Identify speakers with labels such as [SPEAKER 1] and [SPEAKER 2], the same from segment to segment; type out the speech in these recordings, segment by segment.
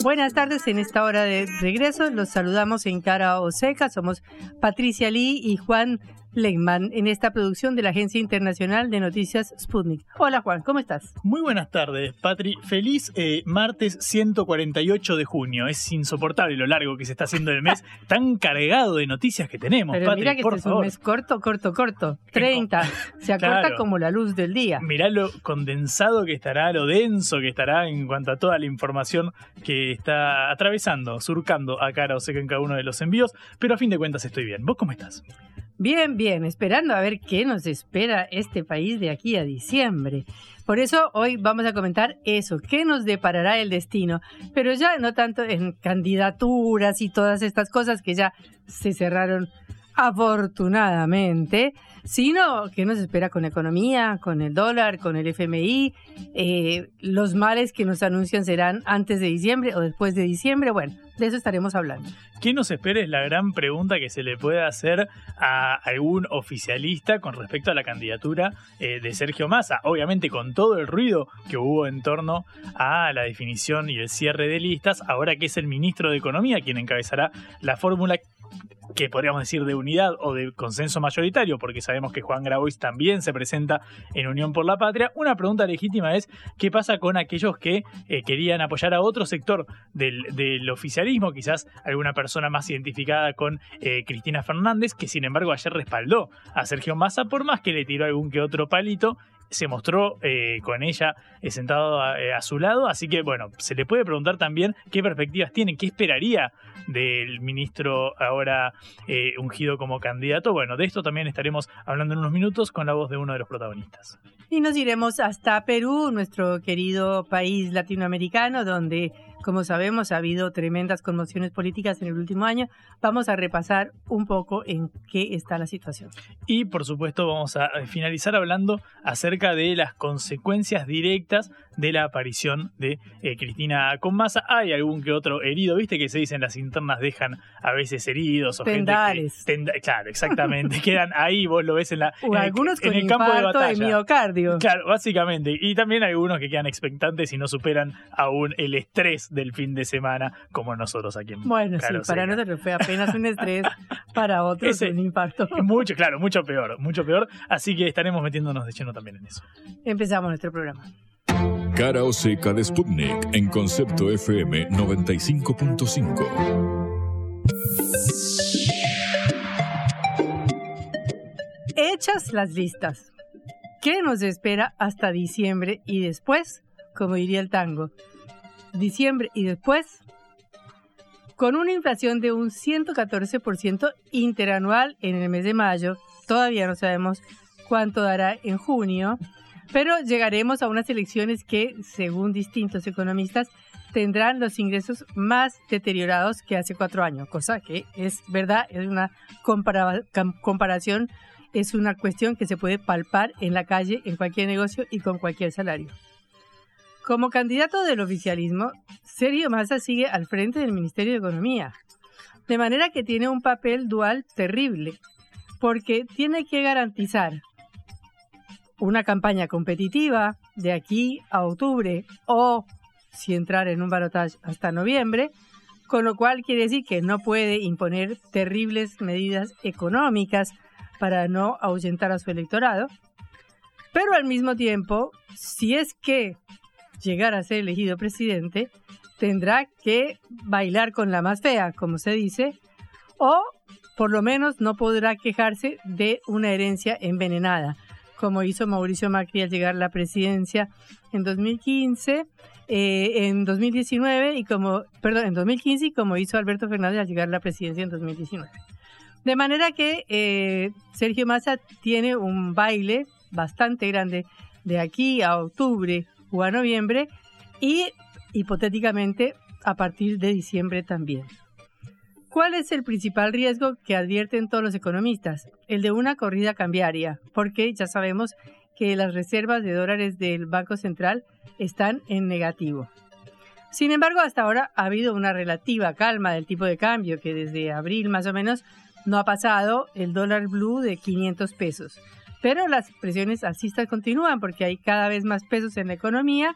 [SPEAKER 1] Buenas tardes, en esta hora de regreso los saludamos en Cara o Seca. Somos Patricia Lee y Juan Lehmann en esta producción de la Agencia Internacional de Noticias Sputnik. Hola Juan, ¿cómo estás?
[SPEAKER 2] Muy buenas tardes, Patri. Feliz eh, martes 148 de junio. Es insoportable lo largo que se está haciendo el mes, tan cargado de noticias que tenemos,
[SPEAKER 1] Pero
[SPEAKER 2] Patri,
[SPEAKER 1] mira que
[SPEAKER 2] por
[SPEAKER 1] este es un mes corto, corto, corto. 30. Se acorta
[SPEAKER 2] Claro.
[SPEAKER 1] como la luz del día.
[SPEAKER 2] Mirá lo condensado que estará, lo denso que estará en cuanto a toda la información que está atravesando, surcando a cara o seca en cada uno de los envíos, pero a fin de cuentas estoy bien. ¿Vos cómo estás?
[SPEAKER 1] Bien, bien, esperando a ver qué nos espera este país de aquí a diciembre. Por eso hoy vamos a comentar eso, qué nos deparará el destino, pero ya no tanto en candidaturas y todas estas cosas que ya se cerraron afortunadamente, sino qué nos espera con la economía, con el dólar, con el FMI, eh, los males que nos anuncian serán antes de diciembre o después de diciembre, bueno, de eso estaremos hablando.
[SPEAKER 2] ¿Qué nos espera? Es la gran pregunta que se le puede hacer a algún oficialista con respecto a la candidatura eh, de Sergio Massa. Obviamente con todo el ruido que hubo en torno a la definición y el cierre de listas, ahora que es el ministro de Economía quien encabezará la fórmula que podríamos decir de unidad o de consenso mayoritario, porque sabemos que Juan Grabois también se presenta en Unión por la Patria, una pregunta legítima es qué pasa con aquellos que eh, querían apoyar a otro sector del, del oficialismo, quizás alguna persona más identificada con eh, Cristina Fernández, que sin embargo ayer respaldó a Sergio Massa, por más que le tiró algún que otro palito, se mostró eh, con ella eh, sentado a, eh, a su lado, así que bueno, se le puede preguntar también qué perspectivas tiene, qué esperaría del ministro ahora ungido como candidato. Bueno, de esto también estaremos hablando en unos minutos con la voz de uno de los protagonistas.
[SPEAKER 1] Y nos iremos hasta Perú, nuestro querido país latinoamericano, donde, como sabemos, ha habido tremendas conmociones políticas en el último año. Vamos a repasar un poco en qué está la situación.
[SPEAKER 2] Y por supuesto vamos a eh, finalizar hablando acerca de las consecuencias directas de la aparición de eh, Cristina con Massa. Hay algún que otro herido, viste que se dicen las internas dejan a veces heridos o gente que, tenda- claro, exactamente, quedan ahí, vos lo ves en la
[SPEAKER 1] O
[SPEAKER 2] en el-
[SPEAKER 1] algunos
[SPEAKER 2] en
[SPEAKER 1] con
[SPEAKER 2] el campo de batalla.
[SPEAKER 1] miocardio.
[SPEAKER 2] Claro, básicamente. Y también algunos que quedan expectantes y no superan aún el estrés del fin de semana, como nosotros aquí en
[SPEAKER 1] Bueno,
[SPEAKER 2] Cara
[SPEAKER 1] sí, para nosotros fue apenas un estrés, para otros
[SPEAKER 2] Ese-
[SPEAKER 1] un infarto.
[SPEAKER 2] Mucho, claro, mucho peor, mucho peor. Así que estaremos metiéndonos de lleno también en eso.
[SPEAKER 1] Empezamos nuestro programa.
[SPEAKER 3] Cara o seca de Sputnik en Concepto FM 95.5.
[SPEAKER 1] Hechas las listas. ¿Qué nos espera hasta diciembre y después? Como diría el tango. Diciembre y después. Con una inflación de un 114% interanual en el mes de mayo, todavía no sabemos cuánto dará en junio, pero llegaremos a unas elecciones que, según distintos economistas, tendrán los ingresos más deteriorados que hace cuatro años, cosa que es verdad, es una compara- comparación, es una cuestión que se puede palpar en la calle, en cualquier negocio y con cualquier salario. Como candidato del oficialismo, Sergio Massa sigue al frente del Ministerio de Economía, de manera que tiene un papel dual terrible, porque tiene que garantizar una campaña competitiva de aquí a octubre o si entrar en un balotaje hasta noviembre, con lo cual quiere decir que no puede imponer terribles medidas económicas para no ahuyentar a su electorado, pero al mismo tiempo, si es que llegara a ser elegido presidente, tendrá que bailar con la más fea, como se dice, o por lo menos no podrá quejarse de una herencia envenenada, como hizo Mauricio Macri al llegar a la presidencia en 2015, eh, en 2019 y como, perdón, en 2015 y como hizo Alberto Fernández al llegar a la presidencia en 2019. De manera que eh, Sergio Massa tiene un baile bastante grande de aquí a octubre o a noviembre y hipotéticamente a partir de diciembre también. ¿Cuál es el principal riesgo que advierten todos los economistas? El de una corrida cambiaria, porque ya sabemos que las reservas de dólares del Banco Central están en negativo. Sin embargo, hasta ahora ha habido una relativa calma del tipo de cambio, que desde abril más o menos no ha pasado el dólar blue de 500 pesos. Pero las presiones alcistas continúan porque hay cada vez más pesos en la economía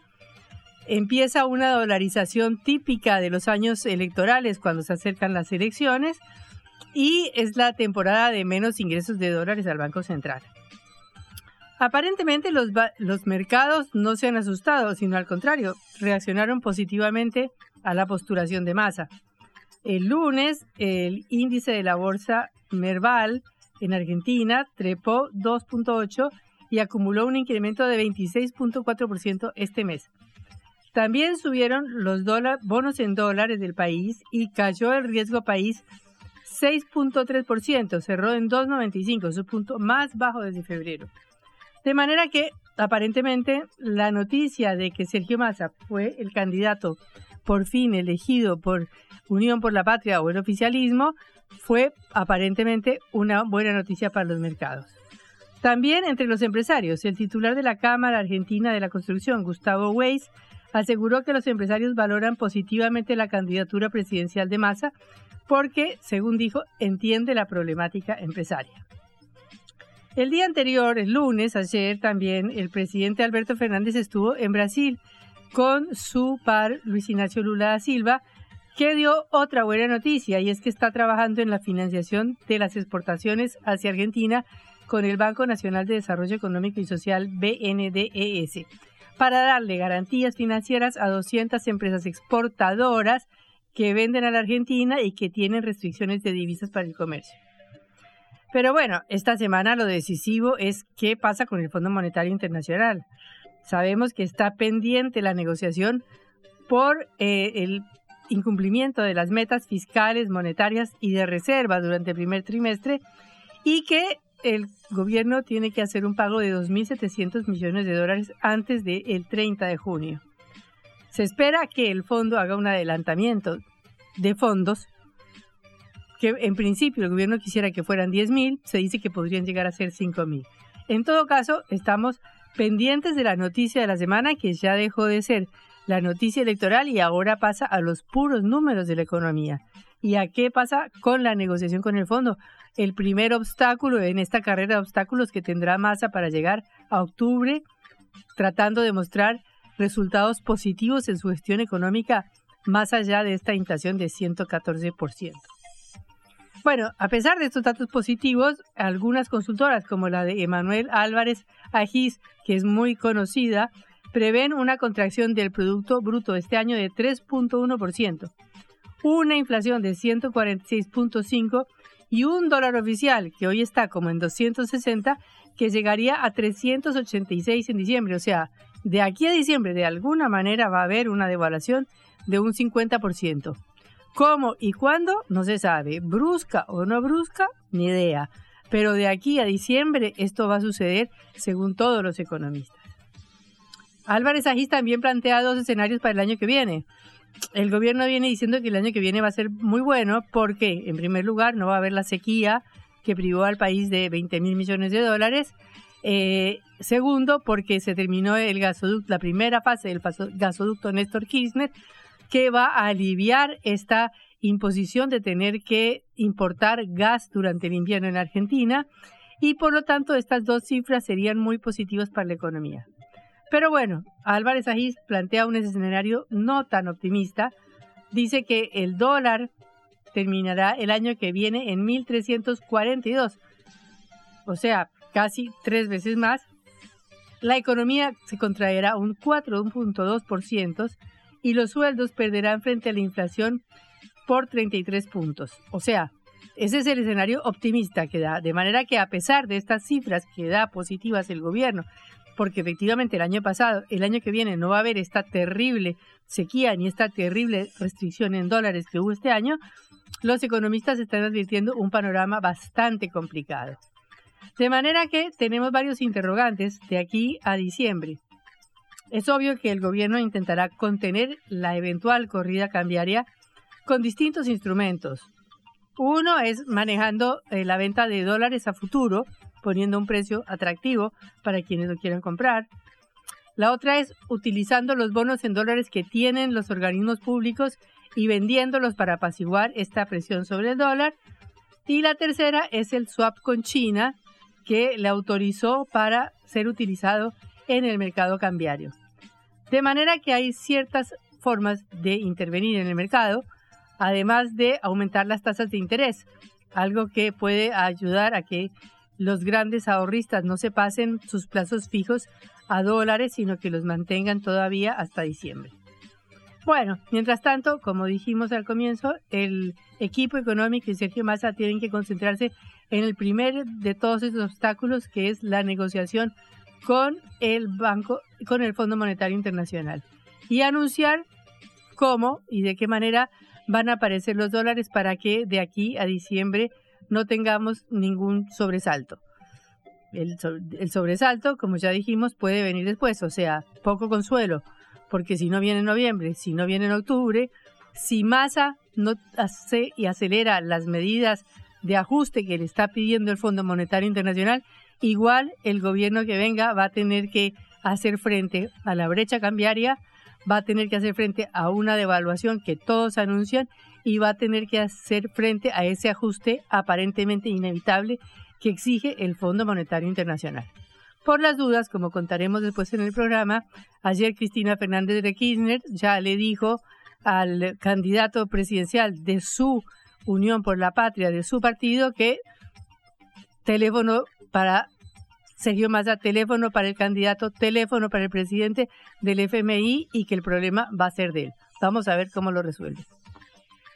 [SPEAKER 1] empieza una dolarización típica de los años electorales cuando se acercan las elecciones y es la temporada de menos ingresos de dólares al Banco Central. Aparentemente los, mercados no se han asustado, sino al contrario, reaccionaron positivamente a la postulación de masa. El lunes, el índice de la bolsa Merval en Argentina trepó 2.8 y acumuló un incremento de 26.4% este mes. También subieron los bonos en dólares del país y cayó el riesgo país 6.3%, cerró en 2.95, su punto más bajo desde febrero. De manera que aparentemente la noticia de que Sergio Massa fue el candidato por fin elegido por Unión por la Patria o el oficialismo fue aparentemente una buena noticia para los mercados. También entre los empresarios, el titular de la Cámara Argentina de la Construcción, Gustavo Weiss, aseguró que los empresarios valoran positivamente la candidatura presidencial de Massa porque, según dijo, entiende la problemática empresaria. El día anterior, el lunes, ayer también, el presidente Alberto Fernández estuvo en Brasil con su par Luis Ignacio Lula da Silva, que dio otra buena noticia y es que está trabajando en la financiación de las exportaciones hacia Argentina con el Banco Nacional de Desarrollo Económico y Social BNDES para darle garantías financieras a 200 empresas exportadoras que venden a la Argentina y que tienen restricciones de divisas para el comercio. Pero bueno, esta semana lo decisivo es qué pasa con el Fondo Monetario Internacional. Sabemos que está pendiente la negociación por eh, el incumplimiento de las metas fiscales, monetarias y de reserva durante el primer trimestre y que el gobierno tiene que hacer un pago de 2.700 millones de dólares antes del 30 de junio. Se espera que el fondo haga un adelantamiento de fondos, que en principio el gobierno quisiera que fueran 10.000, se dice que podrían llegar a ser 5.000. En todo caso, estamos pendientes de la noticia de la semana que ya dejó de ser la noticia electoral y ahora pasa a los puros números de la economía. ¿Y a qué pasa con la negociación con el fondo? el primer obstáculo en esta carrera de obstáculos que tendrá Massa para llegar a octubre, tratando de mostrar resultados positivos en su gestión económica más allá de esta inflación de 114%. Bueno, a pesar de estos datos positivos, algunas consultoras como la de Emanuel Álvarez Agis, que es muy conocida, prevén una contracción del Producto Bruto este año de 3.1%, una inflación de 146.5% y un dólar oficial que hoy está como en 260 que llegaría a 386 en diciembre. O sea, de aquí a diciembre de alguna manera va a haber una devaluación de un 50%. ¿Cómo y cuándo? No se sabe. ¿Brusca o no brusca? Ni idea. Pero de aquí a diciembre esto va a suceder según todos los economistas. Álvarez Agis también plantea dos escenarios para el año que viene el gobierno viene diciendo que el año que viene va a ser muy bueno porque, en primer lugar, no va a haber la sequía que privó al país de 20 mil millones de dólares. Eh, segundo, porque se terminó el gasoducto, la primera fase del gasoducto Néstor Kirchner, que va a aliviar esta imposición de tener que importar gas durante el invierno en Argentina y por lo tanto estas dos cifras serían muy positivas para la economía. Pero bueno, Álvarez Agis plantea un escenario no tan optimista. Dice que el dólar terminará el año que viene en 1.342, o sea, casi tres veces más. La economía se contraerá un 4.2% y los sueldos perderán frente a la inflación por 33 puntos. O sea, Ese es el escenario optimista que da, de manera que a pesar de estas cifras que da positivas el gobierno, porque efectivamente el año pasado, el año que viene no va a haber esta terrible sequía ni esta terrible restricción en dólares que hubo este año, los economistas están advirtiendo un panorama bastante complicado. De manera que tenemos varios interrogantes de aquí a diciembre. Es obvio que el gobierno intentará contener la eventual corrida cambiaria con distintos instrumentos. Uno es manejando eh, la venta de dólares a futuro, poniendo un precio atractivo para quienes lo quieran comprar. La otra es utilizando los bonos en dólares que tienen los organismos públicos y vendiéndolos para apaciguar esta presión sobre el dólar. Y la tercera es el swap con China, que le autorizó para ser utilizado en el mercado cambiario. De manera que hay ciertas formas de intervenir en el mercado, además de aumentar las tasas de interés, algo que puede ayudar a que los grandes ahorristas no se pasen sus plazos fijos a dólares, sino que los mantengan todavía hasta diciembre. Bueno, mientras tanto, como dijimos al comienzo, el equipo económico y Sergio Massa tienen que concentrarse en el primer de todos esos obstáculos, que es la negociación con el banco, con el Fondo Monetario Internacional, y anunciar cómo y de qué manera van a aparecer los dólares para que de aquí a diciembre no tengamos ningún sobresalto. El, sobresalto, como ya dijimos, puede venir después, o sea, poco consuelo porque si no viene en noviembre, si no viene en octubre, si Massa no hace y acelera las medidas de ajuste que le está pidiendo el Fondo Monetario Internacional, igual el gobierno que venga va a tener que hacer frente a la brecha cambiaria, va a tener que hacer frente a una devaluación que todos anuncian y va a tener que hacer frente a ese ajuste aparentemente inevitable que exige el Fondo Monetario Internacional. Por las dudas, como contaremos después en el programa, ayer Cristina Fernández de Kirchner ya le dijo al candidato presidencial de su Unión por la Patria, de su partido, que teléfono para Sergio Massa, teléfono para el candidato, teléfono para el presidente del FMI y que el problema va a ser de él. Vamos a ver cómo lo resuelve.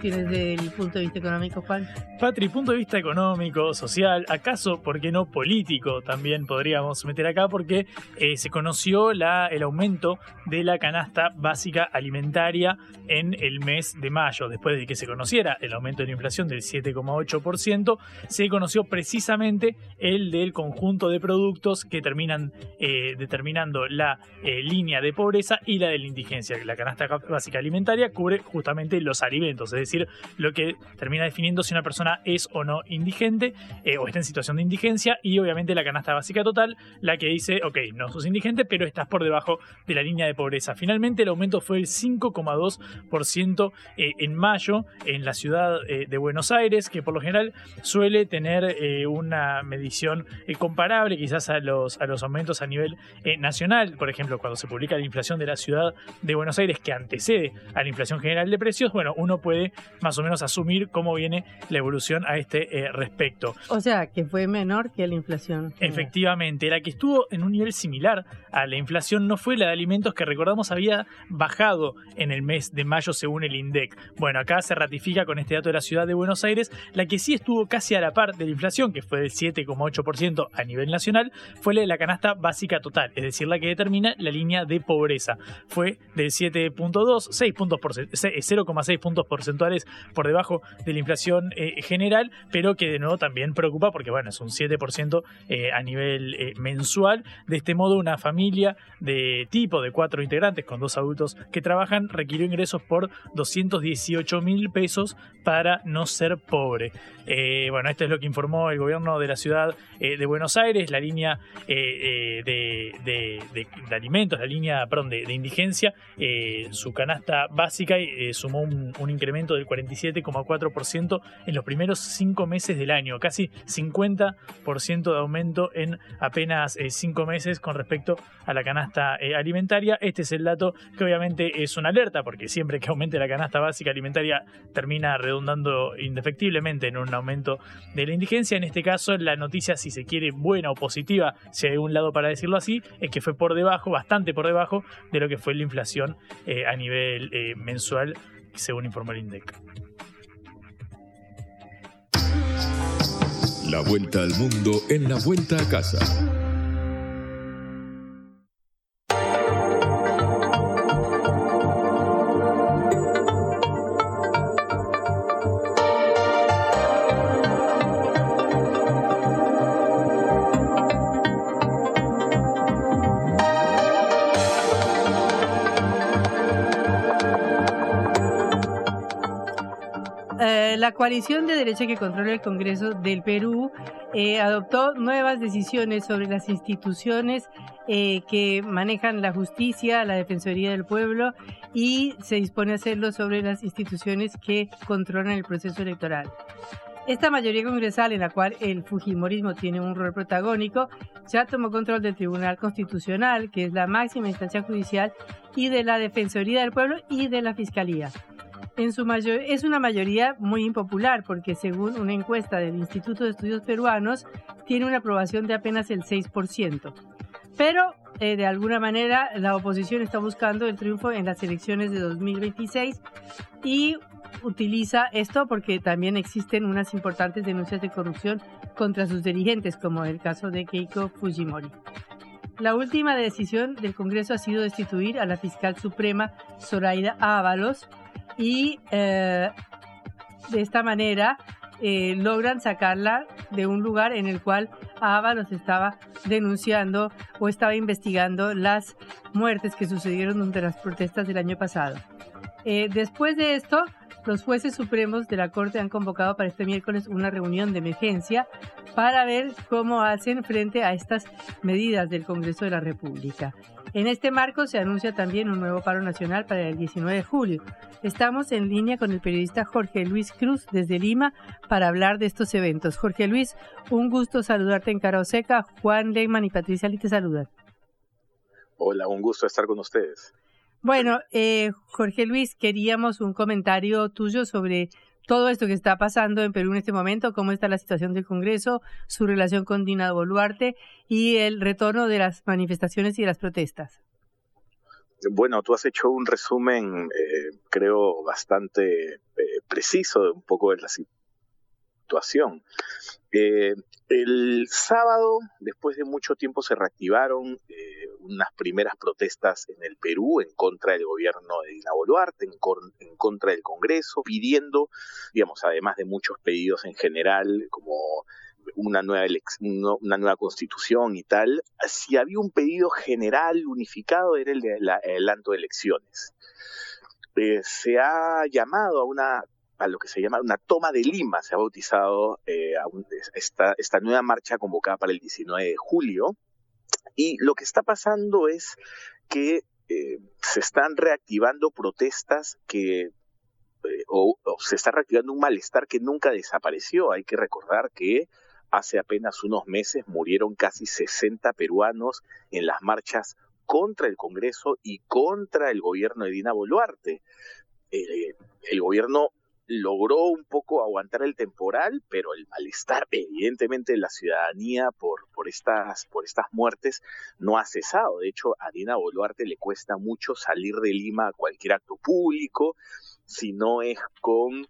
[SPEAKER 1] Tienes del punto de vista económico, Juan?
[SPEAKER 2] Patri, punto de vista económico, social, acaso, ¿por qué no político? También podríamos meter acá porque eh, se conoció el aumento de la canasta básica alimentaria en el mes de mayo. Después de que se conociera el aumento de la inflación del 7,8%, se conoció precisamente el del conjunto de productos que terminan eh, determinando la eh, línea de pobreza y la de la indigencia. La canasta básica alimentaria cubre justamente los alimentos, es decir, lo que termina definiendo si una persona es o no indigente eh, o está en situación de indigencia y obviamente la canasta básica total, la que dice, ok, no sos indigente, pero estás por debajo de la línea de pobreza. Finalmente el aumento fue el 5,2% eh, en mayo en la ciudad eh, de Buenos Aires, que por lo general suele tener una medición comparable quizás a los, a los aumentos a nivel nacional. Por ejemplo, cuando se publica la inflación de la ciudad de Buenos Aires que antecede a la inflación general de precios, bueno, uno puede más o menos asumir cómo viene la evolución a este eh, respecto.
[SPEAKER 1] O sea, que fue menor que la inflación.
[SPEAKER 2] Efectivamente, la que estuvo en un nivel similar a la inflación no fue la de alimentos que recordamos había bajado en el mes de mayo según el INDEC. Bueno, acá se ratifica con este dato de la ciudad de Buenos Aires, la que sí estuvo casi a la par de la inflación, que fue del 7,8% a nivel nacional, fue la de la canasta básica total, es decir, la que determina la línea de pobreza. Fue del 7.2, 6 puntos por 0,6 puntos por porcentuales por debajo de la inflación eh, general, pero que de nuevo también preocupa porque, bueno, es un 7% eh, a nivel eh, mensual. De este modo, una familia de tipo de cuatro integrantes con dos adultos que trabajan requirió ingresos por 218 mil pesos para no ser pobre. bueno, esto es lo que informó el gobierno de la ciudad de Buenos Aires, la línea de, de, alimentos, la línea, perdón, de, indigencia, su canasta básica sumó un, un incremento del 47,4% en los primeros cinco meses del año, casi 50% de aumento en apenas eh, cinco meses con respecto a la canasta eh, alimentaria. Este es el dato que obviamente es una alerta, porque siempre que aumente la canasta básica alimentaria termina redundando indefectiblemente en un aumento de la indigencia. En este caso, la noticia, si se quiere, buena o positiva, si hay un lado para decirlo así, es que fue por debajo, bastante por debajo de lo que fue la inflación eh, a nivel mensual, según informó el INDEC.
[SPEAKER 3] La vuelta al mundo en la vuelta a casa.
[SPEAKER 1] Coalición de derecha que controla el Congreso del Perú eh, adoptó nuevas decisiones sobre las instituciones eh, que manejan la justicia, la Defensoría del Pueblo y se dispone a hacerlo sobre las instituciones que controlan el proceso electoral. Esta mayoría congresal, en la cual el Fujimorismo tiene un rol protagónico, ya tomó control del Tribunal Constitucional, que es la máxima instancia judicial, y de la Defensoría del Pueblo y de la Fiscalía en su mayor, es una mayoría muy impopular porque según una encuesta del Instituto de Estudios Peruanos tiene una aprobación de apenas el 6%. Pero eh, de alguna manera la oposición está buscando el triunfo en las elecciones de 2026 y utiliza esto porque también existen unas importantes denuncias de corrupción contra sus dirigentes, como el caso de Keiko Fujimori. La última decisión del Congreso ha sido destituir a la fiscal suprema Zoraida Ábalos y eh, de esta manera eh, logran sacarla de un lugar en el cual Ábalos estaba denunciando o estaba investigando las muertes que sucedieron durante las protestas del año pasado. Eh, después de esto, los jueces supremos de la Corte han convocado para este miércoles una reunión de emergencia para ver cómo hacen frente a estas medidas del Congreso de la República. En este marco se anuncia también un nuevo paro nacional para el 19 de julio. Estamos en línea con el periodista Jorge Luis Cruz desde Lima para hablar de estos eventos. Jorge Luis, un gusto saludarte en Seca. Juan Leyman y Patricia Ali te saludan.
[SPEAKER 4] Hola, un gusto estar con ustedes.
[SPEAKER 1] Bueno, eh, Jorge Luis, queríamos un comentario tuyo sobre todo esto que está pasando en Perú en este momento, cómo está la situación del Congreso, su relación con Dina Boluarte y el retorno de las manifestaciones y de las protestas.
[SPEAKER 4] Bueno, tú has hecho un resumen, eh, creo, bastante eh, preciso de un poco de la situación. Eh, el sábado, después de mucho tiempo, se reactivaron eh, unas primeras protestas en el Perú en contra del gobierno de Dina Boluarte, en, contra del Congreso, pidiendo, digamos, además de muchos pedidos en general, como una nueva, una nueva constitución y tal, si había un pedido general unificado era el de adelanto de elecciones. Eh, se ha llamado a una a lo que se llama una toma de Lima, se ha bautizado eh, esta, nueva marcha convocada para el 19 de julio. Y lo que está pasando es que eh, se están reactivando protestas que eh, o, se está reactivando un malestar que nunca desapareció. Hay que recordar que hace apenas unos meses murieron casi 60 peruanos en las marchas contra el Congreso y contra el gobierno de Dina Boluarte. el gobierno logró un poco aguantar el temporal, pero el malestar, evidentemente, de la ciudadanía por, por, estas, por estas muertes no ha cesado. De hecho, a Dina Boluarte le cuesta mucho salir de Lima a cualquier acto público, si no es con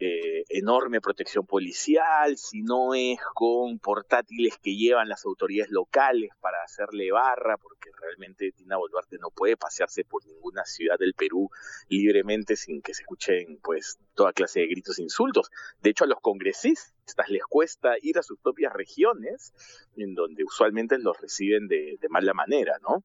[SPEAKER 4] eh, enorme protección policial, si no es con portátiles que llevan las autoridades locales para hacerle barra, porque realmente Dina Boluarte no puede pasearse por ninguna ciudad del Perú libremente sin que se escuchen pues toda clase de gritos e insultos. De hecho, a los congresistas les cuesta ir a sus propias regiones, en donde usualmente los reciben de, de mala manera, ¿no?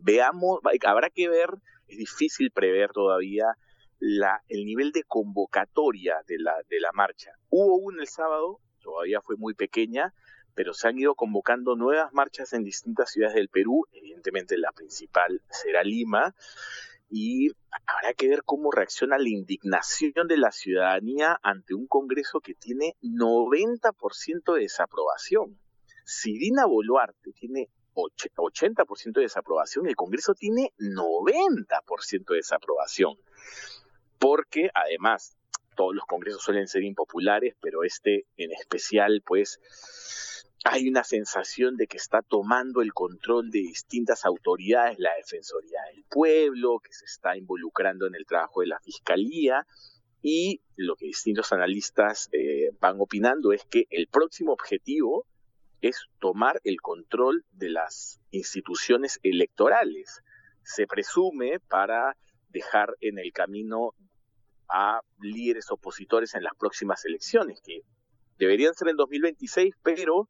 [SPEAKER 4] Veamos, habrá que ver, es difícil prever todavía la, el nivel de convocatoria de la, de la marcha. Hubo una el sábado, todavía fue muy pequeña, pero se han ido convocando nuevas marchas en distintas ciudades del Perú, evidentemente la principal será Lima, y habrá que ver cómo reacciona la indignación de la ciudadanía ante un Congreso que tiene 90% de desaprobación. Si Dina Boluarte tiene 80% de desaprobación, el Congreso tiene 90% de desaprobación porque además todos los congresos suelen ser impopulares, pero este en especial, pues hay una sensación de que está tomando el control de distintas autoridades, la Defensoría del Pueblo, que se está involucrando en el trabajo de la Fiscalía, y lo que distintos analistas eh, van opinando es que el próximo objetivo es tomar el control de las instituciones electorales. Se presume para dejar en el camino a líderes opositores en las próximas elecciones, que deberían ser en 2026, pero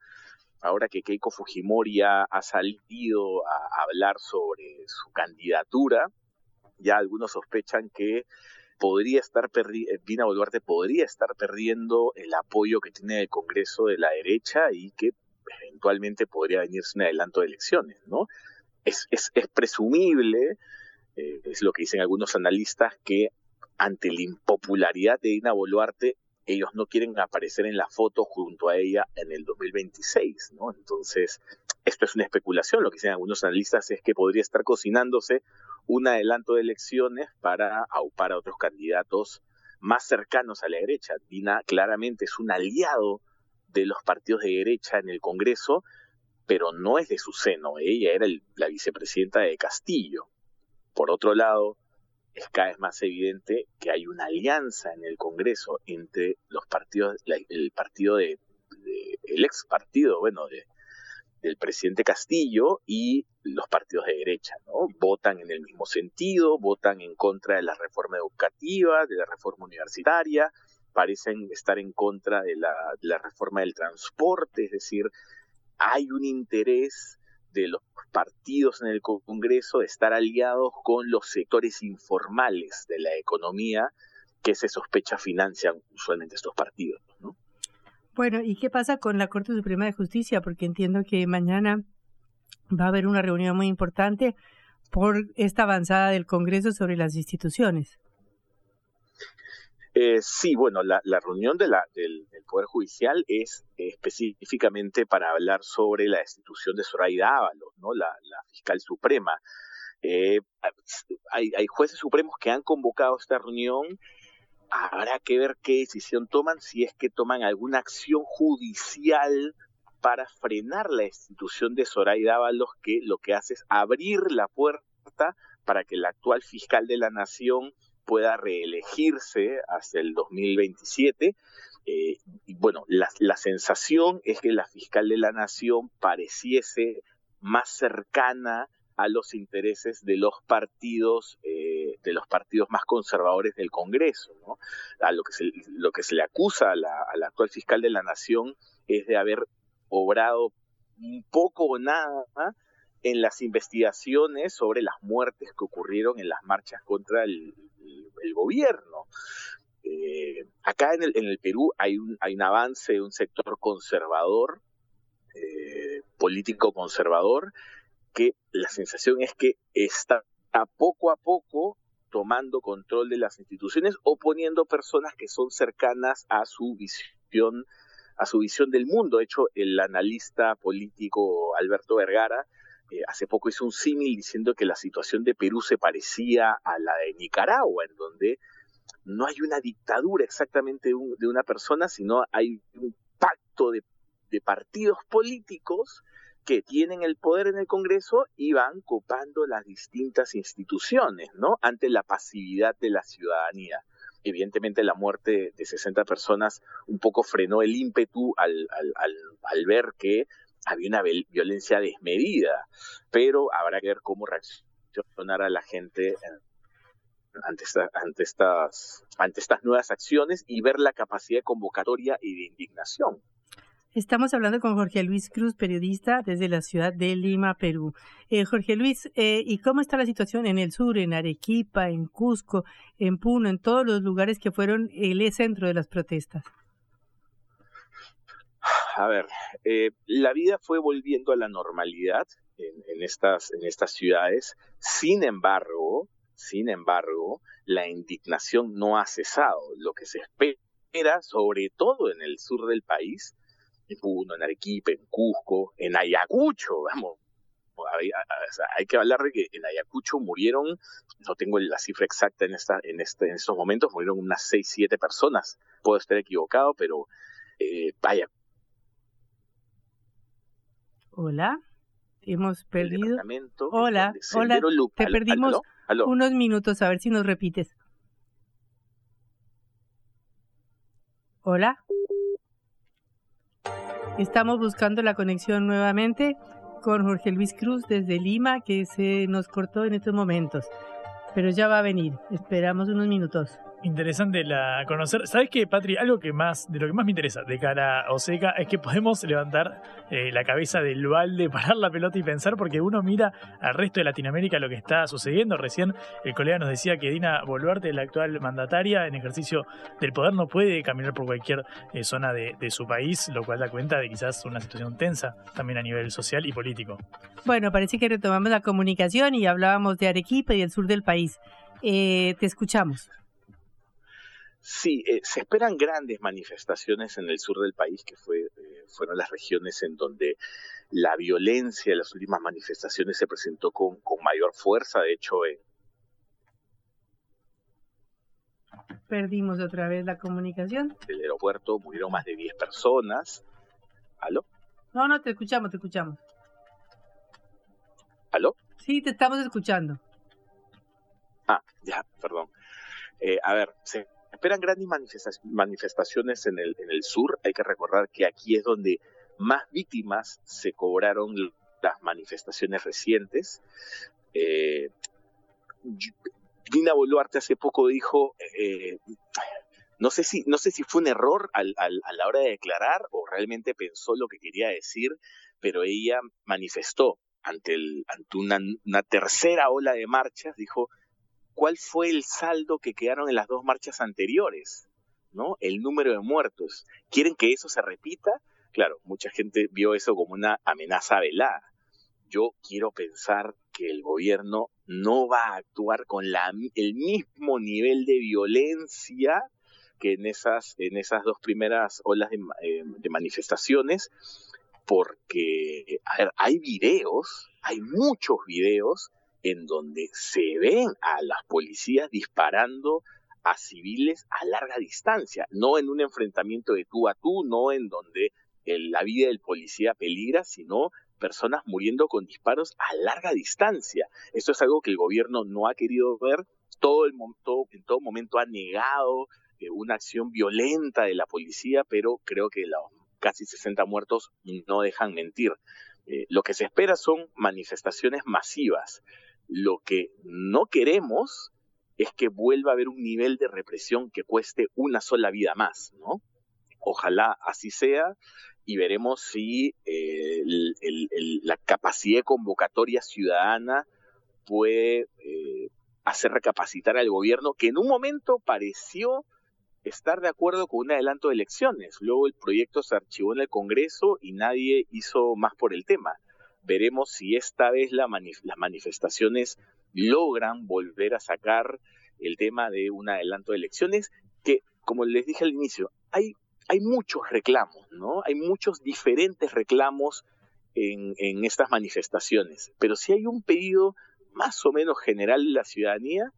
[SPEAKER 4] ahora que Keiko Fujimori ha, salido a hablar sobre su candidatura, ya algunos sospechan que podría estar perdiendo, Dina Boluarte podría estar perdiendo el apoyo que tiene el Congreso de la derecha y que eventualmente podría venirse un adelanto de elecciones, ¿no? Es, es, es presumible, eh, es lo que dicen algunos analistas, que ante la impopularidad de Dina Boluarte, ellos no quieren aparecer en la foto junto a ella en el 2026, ¿no? Entonces, esto es una especulación. Lo que dicen algunos analistas es que podría estar cocinándose un adelanto de elecciones para aupar a otros candidatos más cercanos a la derecha. Dina claramente es un aliado de los partidos de derecha en el Congreso, pero no es de su seno. Ella era la vicepresidenta de Castillo. Por otro lado, es cada vez más evidente que hay una alianza en el Congreso entre los partidos, el partido de, el ex partido, bueno, de, del presidente Castillo y los partidos de derecha, ¿no? Votan en el mismo sentido, votan en contra de la reforma educativa, de la reforma universitaria, parecen estar en contra de la, de la reforma del transporte, es decir, hay un interés de los partidos en el Congreso de estar aliados con los sectores informales de la economía que se sospecha financian usualmente estos partidos. ¿no?
[SPEAKER 1] Bueno, ¿y qué pasa con la Corte Suprema de Justicia? Porque entiendo que mañana va a haber una reunión muy importante por esta avanzada del Congreso sobre las instituciones.
[SPEAKER 4] Eh, sí, bueno, la, reunión de la, del, Poder Judicial es específicamente para hablar sobre la destitución de Zoraida Ábalos, ¿no? la, fiscal suprema. Eh, hay, jueces supremos que han convocado esta reunión. Habrá que ver qué decisión toman, si es que toman alguna acción judicial para frenar la destitución de Zoraida Ábalos, que lo que hace es abrir la puerta para que el actual fiscal de la Nación pueda reelegirse hasta el 2027. Eh, y bueno, la, sensación es que la fiscal de la nación pareciese más cercana a los intereses de los partidos eh, de los partidos más conservadores del Congreso, ¿no? A lo que se, lo que se le acusa a la, actual fiscal de la nación es de haber obrado un poco o nada en las investigaciones sobre las muertes que ocurrieron en las marchas contra el, el gobierno. Eh, acá en el, en el Perú hay un, hay un avance de un sector conservador, eh, político conservador, que la sensación es que está a poco a poco tomando control de las instituciones o poniendo personas que son cercanas a su visión a su visión del mundo. De hecho, el analista político Alberto Vergara eh, hace poco hizo un símil diciendo que la situación de Perú se parecía a la de Nicaragua, en donde no hay una dictadura exactamente de, una persona, sino hay un pacto de, partidos políticos que tienen el poder en el Congreso y van copando las distintas instituciones, ¿no? Ante la pasividad de la ciudadanía. evidentemente la muerte de 60 personas un poco frenó el ímpetu al ver que había una violencia desmedida, pero habrá que ver cómo reaccionará la gente ante, ante, estas, ante estas nuevas acciones y ver la capacidad convocatoria y de indignación.
[SPEAKER 1] Estamos hablando con Jorge Luis Cruz, periodista desde la ciudad de Lima, Perú. Eh, Jorge Luis, eh, ¿y cómo está la situación en el sur, en Arequipa, en Cusco, en Puno, en todos los lugares que fueron el centro de las protestas?
[SPEAKER 4] A ver, eh, la vida fue volviendo a la normalidad en, en, estas, en estas ciudades. Sin embargo, sin embargo, la indignación no ha cesado. Lo que se espera, sobre todo en el sur del país, en Puno, en Arequipa, en Cusco, en Ayacucho, vamos. Hay, que hablar de que en Ayacucho murieron, no tengo la cifra exacta en, esta, en, este, en estos momentos, murieron unas 6, 7 personas. Puedo estar equivocado, pero eh, vaya.
[SPEAKER 1] Hola, hemos perdido. Hola, hola, te perdimos unos minutos, a ver si nos repites. Hola. Estamos buscando la conexión nuevamente con Jorge Luis Cruz desde Lima, que se nos cortó en estos momentos. Pero ya va a venir. Esperamos unos minutos.
[SPEAKER 2] Interesante la conocer. ¿Sabes qué, Patri? Algo que más, de lo que más me interesa de cara a Oseca es que podemos levantar eh, la cabeza del balde, parar la pelota y pensar, porque uno mira al resto de Latinoamérica lo que está sucediendo. Recién el colega nos decía que Dina Boluarte, la actual mandataria en ejercicio del poder, no puede caminar por cualquier eh, zona de, de su país, lo cual da cuenta de quizás una situación tensa también a nivel social y político.
[SPEAKER 1] Bueno, parece que retomamos la comunicación y hablábamos de Arequipa y el sur del país. Eh, te escuchamos.
[SPEAKER 4] Sí, eh, se esperan grandes manifestaciones en el sur del país, que fue, eh, fueron las regiones en donde la violencia de las últimas manifestaciones se presentó con, con mayor fuerza. De hecho, eh...
[SPEAKER 1] perdimos otra vez la comunicación.
[SPEAKER 4] En el aeropuerto murieron más de 10 personas. ¿Aló?
[SPEAKER 1] No, no, te escuchamos, te escuchamos.
[SPEAKER 4] ¿Aló?
[SPEAKER 1] Sí, te estamos escuchando.
[SPEAKER 4] Ah, ya, perdón. Eh, a ver, se esperan grandes manifestaciones en el, en el sur. Hay que recordar que aquí es donde más víctimas se cobraron las manifestaciones recientes. Eh, Dina Boluarte hace poco dijo, eh, no sé si no sé si fue un error al, al, a la hora de declarar o realmente pensó lo que quería decir, pero ella manifestó ante, el, ante una, una tercera ola de marchas, dijo, cuál fue el saldo que quedaron en las dos marchas anteriores, ¿no? El número de muertos. ¿Quieren que eso se repita? Claro, mucha gente vio eso como una amenaza velada. Yo quiero pensar que el gobierno no va a actuar con la, el mismo nivel de violencia que en esas, en esas dos primeras olas de, eh, manifestaciones, porque a ver, hay videos, hay muchos videos en donde se ven a las policías disparando a civiles a larga distancia, no en un enfrentamiento de tú a tú, no en donde la vida del policía peligra, sino personas muriendo con disparos a larga distancia. Esto es algo que el gobierno no ha querido ver, todo el todo, en todo momento ha negado eh, una acción violenta de la policía, pero creo que los casi 60 muertos no dejan mentir. Eh, lo que se espera son manifestaciones masivas. Lo que no queremos es que vuelva a haber un nivel de represión que cueste una sola vida más, ¿no? Ojalá así sea y veremos si eh, el, la capacidad de convocatoria ciudadana puede eh, hacer recapacitar al gobierno que en un momento pareció estar de acuerdo con un adelanto de elecciones. Luego el proyecto se archivó en el Congreso y nadie hizo más por el tema veremos si esta vez la las manifestaciones logran volver a sacar el tema de un adelanto de elecciones, que, como les dije al inicio, hay, hay muchos reclamos, ¿no? Hay muchos diferentes reclamos en, en estas manifestaciones, pero si hay un pedido más o menos general de la ciudadanía,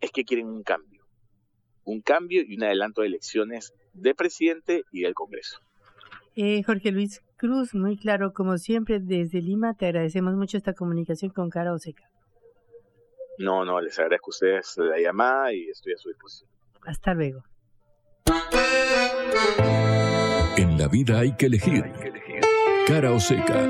[SPEAKER 4] es que quieren un cambio. Un cambio y un adelanto de elecciones de presidente y del Congreso.
[SPEAKER 1] Eh, Jorge Luis Cruz, muy claro, como siempre, desde Lima, te agradecemos mucho esta comunicación con Cara Oseca.
[SPEAKER 4] No, no, les agradezco a ustedes la llamada y estoy a su disposición.
[SPEAKER 1] Hasta luego.
[SPEAKER 3] En la vida hay que elegir. Cara o seca.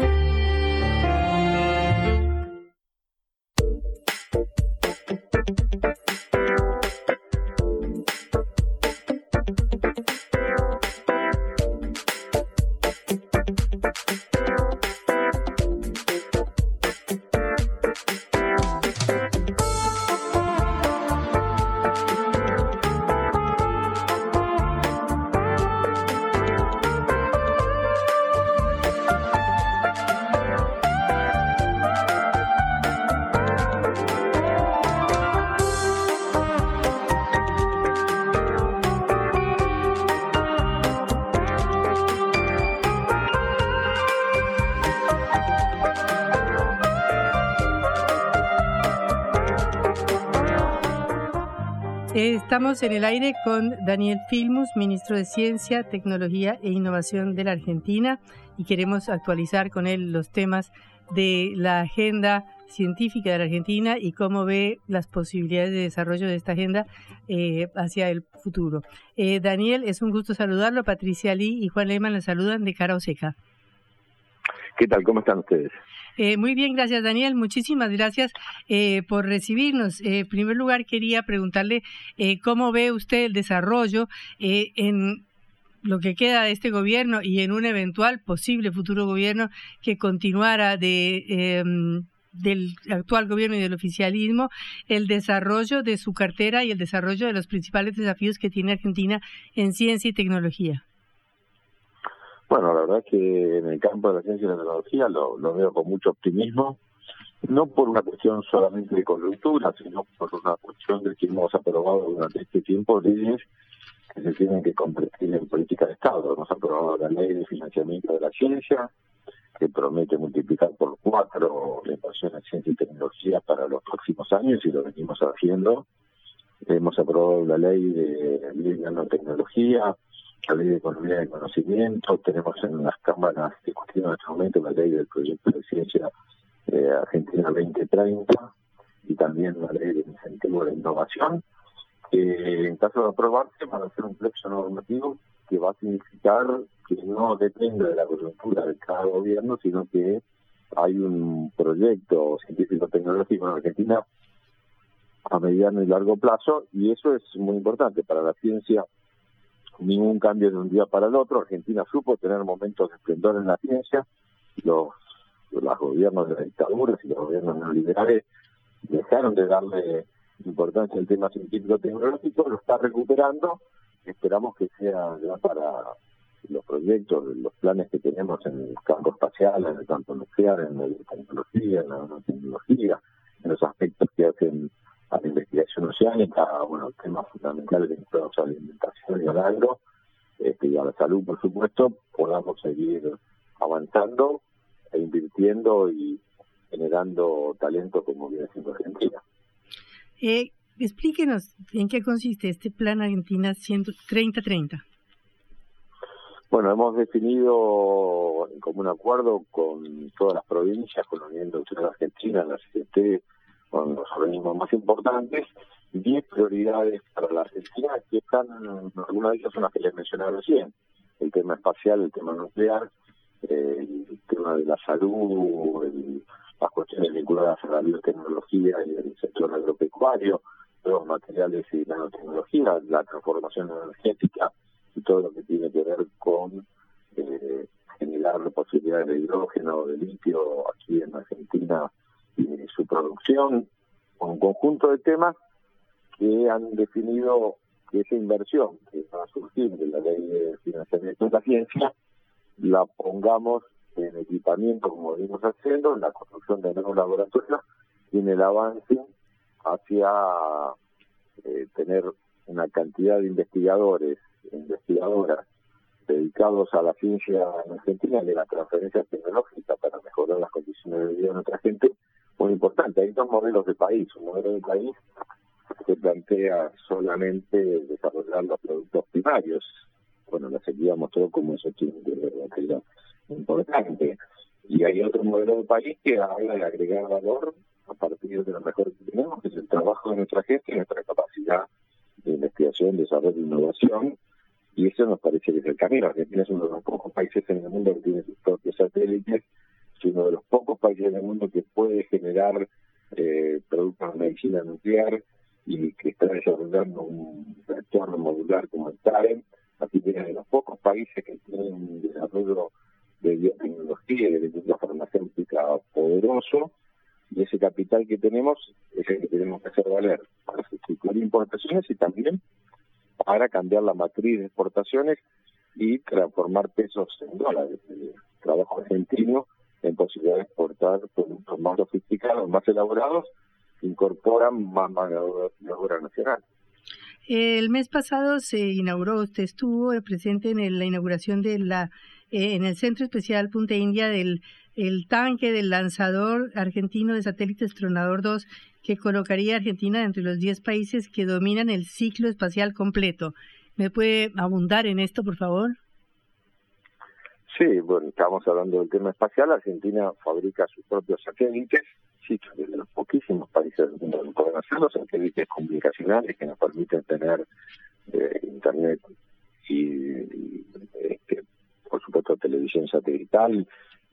[SPEAKER 1] En el aire con Daniel Filmus, ministro de Ciencia, Tecnología e Innovación de la Argentina, y queremos actualizar con él los temas de la agenda científica de la Argentina y cómo ve las posibilidades de desarrollo de esta agenda eh, hacia el futuro. Eh, Daniel, es un gusto saludarlo. Patricia Lee y Juan Lehmann le saludan de cara Oseca.
[SPEAKER 5] ¿Qué tal? ¿Cómo están ustedes?
[SPEAKER 1] Eh, muy bien, gracias Daniel. Muchísimas gracias eh, por recibirnos. Eh, en primer lugar, quería preguntarle cómo ve usted el desarrollo en lo que queda de este gobierno y en un eventual posible futuro gobierno que continuara de em, del actual gobierno y del oficialismo el desarrollo de su cartera y el desarrollo de los principales desafíos que tiene Argentina en ciencia y tecnología.
[SPEAKER 5] Bueno, la verdad es que en el campo de la ciencia y la tecnología lo, veo con mucho optimismo, no por una cuestión solamente de coyuntura, sino por una cuestión de que hemos aprobado durante este tiempo leyes que se tienen que convertir en política de Estado. Hemos aprobado la ley de financiamiento de la ciencia, que promete multiplicar por cuatro la inversión en ciencia y tecnología para los próximos años y lo venimos haciendo. Hemos aprobado la ley de, de nanotecnología, la ley de economía de conocimiento, tenemos en las cámaras discutiendo en este momento la ley del proyecto de ciencia eh, Argentina 2030 y también la ley de incentivo de innovación. que en caso de aprobarse, van a ser un plexo normativo que va a significar que no depende de la coyuntura de cada gobierno, sino que hay un proyecto científico-tecnológico en Argentina a mediano y largo plazo, y eso es muy importante para la ciencia ningún cambio de un día para el otro. Argentina supo tener momentos de esplendor en la ciencia. Los, los gobiernos de la dictadura y los gobiernos neoliberales dejaron de darle importancia al tema científico-tecnológico, lo está recuperando. Esperamos que sea ya para los proyectos, los planes que tenemos en el campo espacial, en el campo nuclear, en la tecnología, en la tecnología, en los aspectos que hacen a la investigación oceánica, bueno, temas fundamentales vinculados a la alimentación y al agro, este, y a la salud, por supuesto, podamos seguir avanzando e invirtiendo y generando talento como viene siendo Argentina.
[SPEAKER 1] Eh, explíquenos en qué consiste este Plan Argentina 3030.
[SPEAKER 5] Bueno, hemos definido como un acuerdo con todas las provincias, con la Unión Industrial Argentina, la CGT, con los organismos más importantes, 10 prioridades para la Argentina que están, algunas de ellas son las que les mencioné recién, el tema espacial, el tema nuclear, el tema de la salud, las cuestiones vinculadas a la biotecnología y el sector agropecuario, los materiales y nanotecnología, la transformación energética y todo lo que tiene que ver con eh, generar posibilidades de hidrógeno, de litio aquí en Argentina y su producción, un conjunto de temas que han definido que esa inversión que va a surgir de la ley de financiamiento de la ciencia la pongamos en equipamiento como venimos haciendo, en la construcción de nuevos laboratorios y en el avance hacia eh, tener una cantidad de investigadores e investigadoras dedicados a la ciencia en Argentina y a la transferencia tecnológica para mejorar las condiciones de vida de nuestra gente, muy importante. Hay dos modelos de país. Un modelo de país que plantea solamente desarrollar los productos primarios. Bueno, la sequía mostró cómo eso tiene ser importante. Y hay otro modelo de país que habla de agregar valor a partir de lo mejor que tenemos, que es el trabajo de nuestra gente y nuestra capacidad de investigación, desarrollo e innovación, y eso nos parece que es el camino. Argentina es uno de los pocos países en el mundo que tiene sus propios satélites, es uno de los pocos países en el mundo que puede generar eh, productos de medicina nuclear y que está desarrollando un reactor modular como el TAREM, así que es de los pocos países que tienen un desarrollo de biotecnología y de industria farmacéutica poderoso, y ese capital que tenemos es el que tenemos que hacer valer para sustituir importaciones y también para cambiar la matriz de exportaciones y transformar pesos en dólares. El trabajo argentino en posibilidad de exportar productos más sofisticados, más elaborados, incorporan más obra nacional.
[SPEAKER 1] El mes pasado se inauguró, usted estuvo presente en la inauguración de la eh, en el Centro Especial Punta India del el tanque del lanzador argentino de satélites Tronador 2 que colocaría a Argentina entre los 10 países que dominan el ciclo espacial completo. ¿Me puede abundar en esto, por favor?
[SPEAKER 5] Sí, bueno, estamos hablando del tema espacial. Argentina fabrica sus propios satélites, sí, es de los poquísimos países del mundo que pueden hacerlo, satélites comunicacionales que nos permiten tener eh, internet y, este, por supuesto, televisión satelital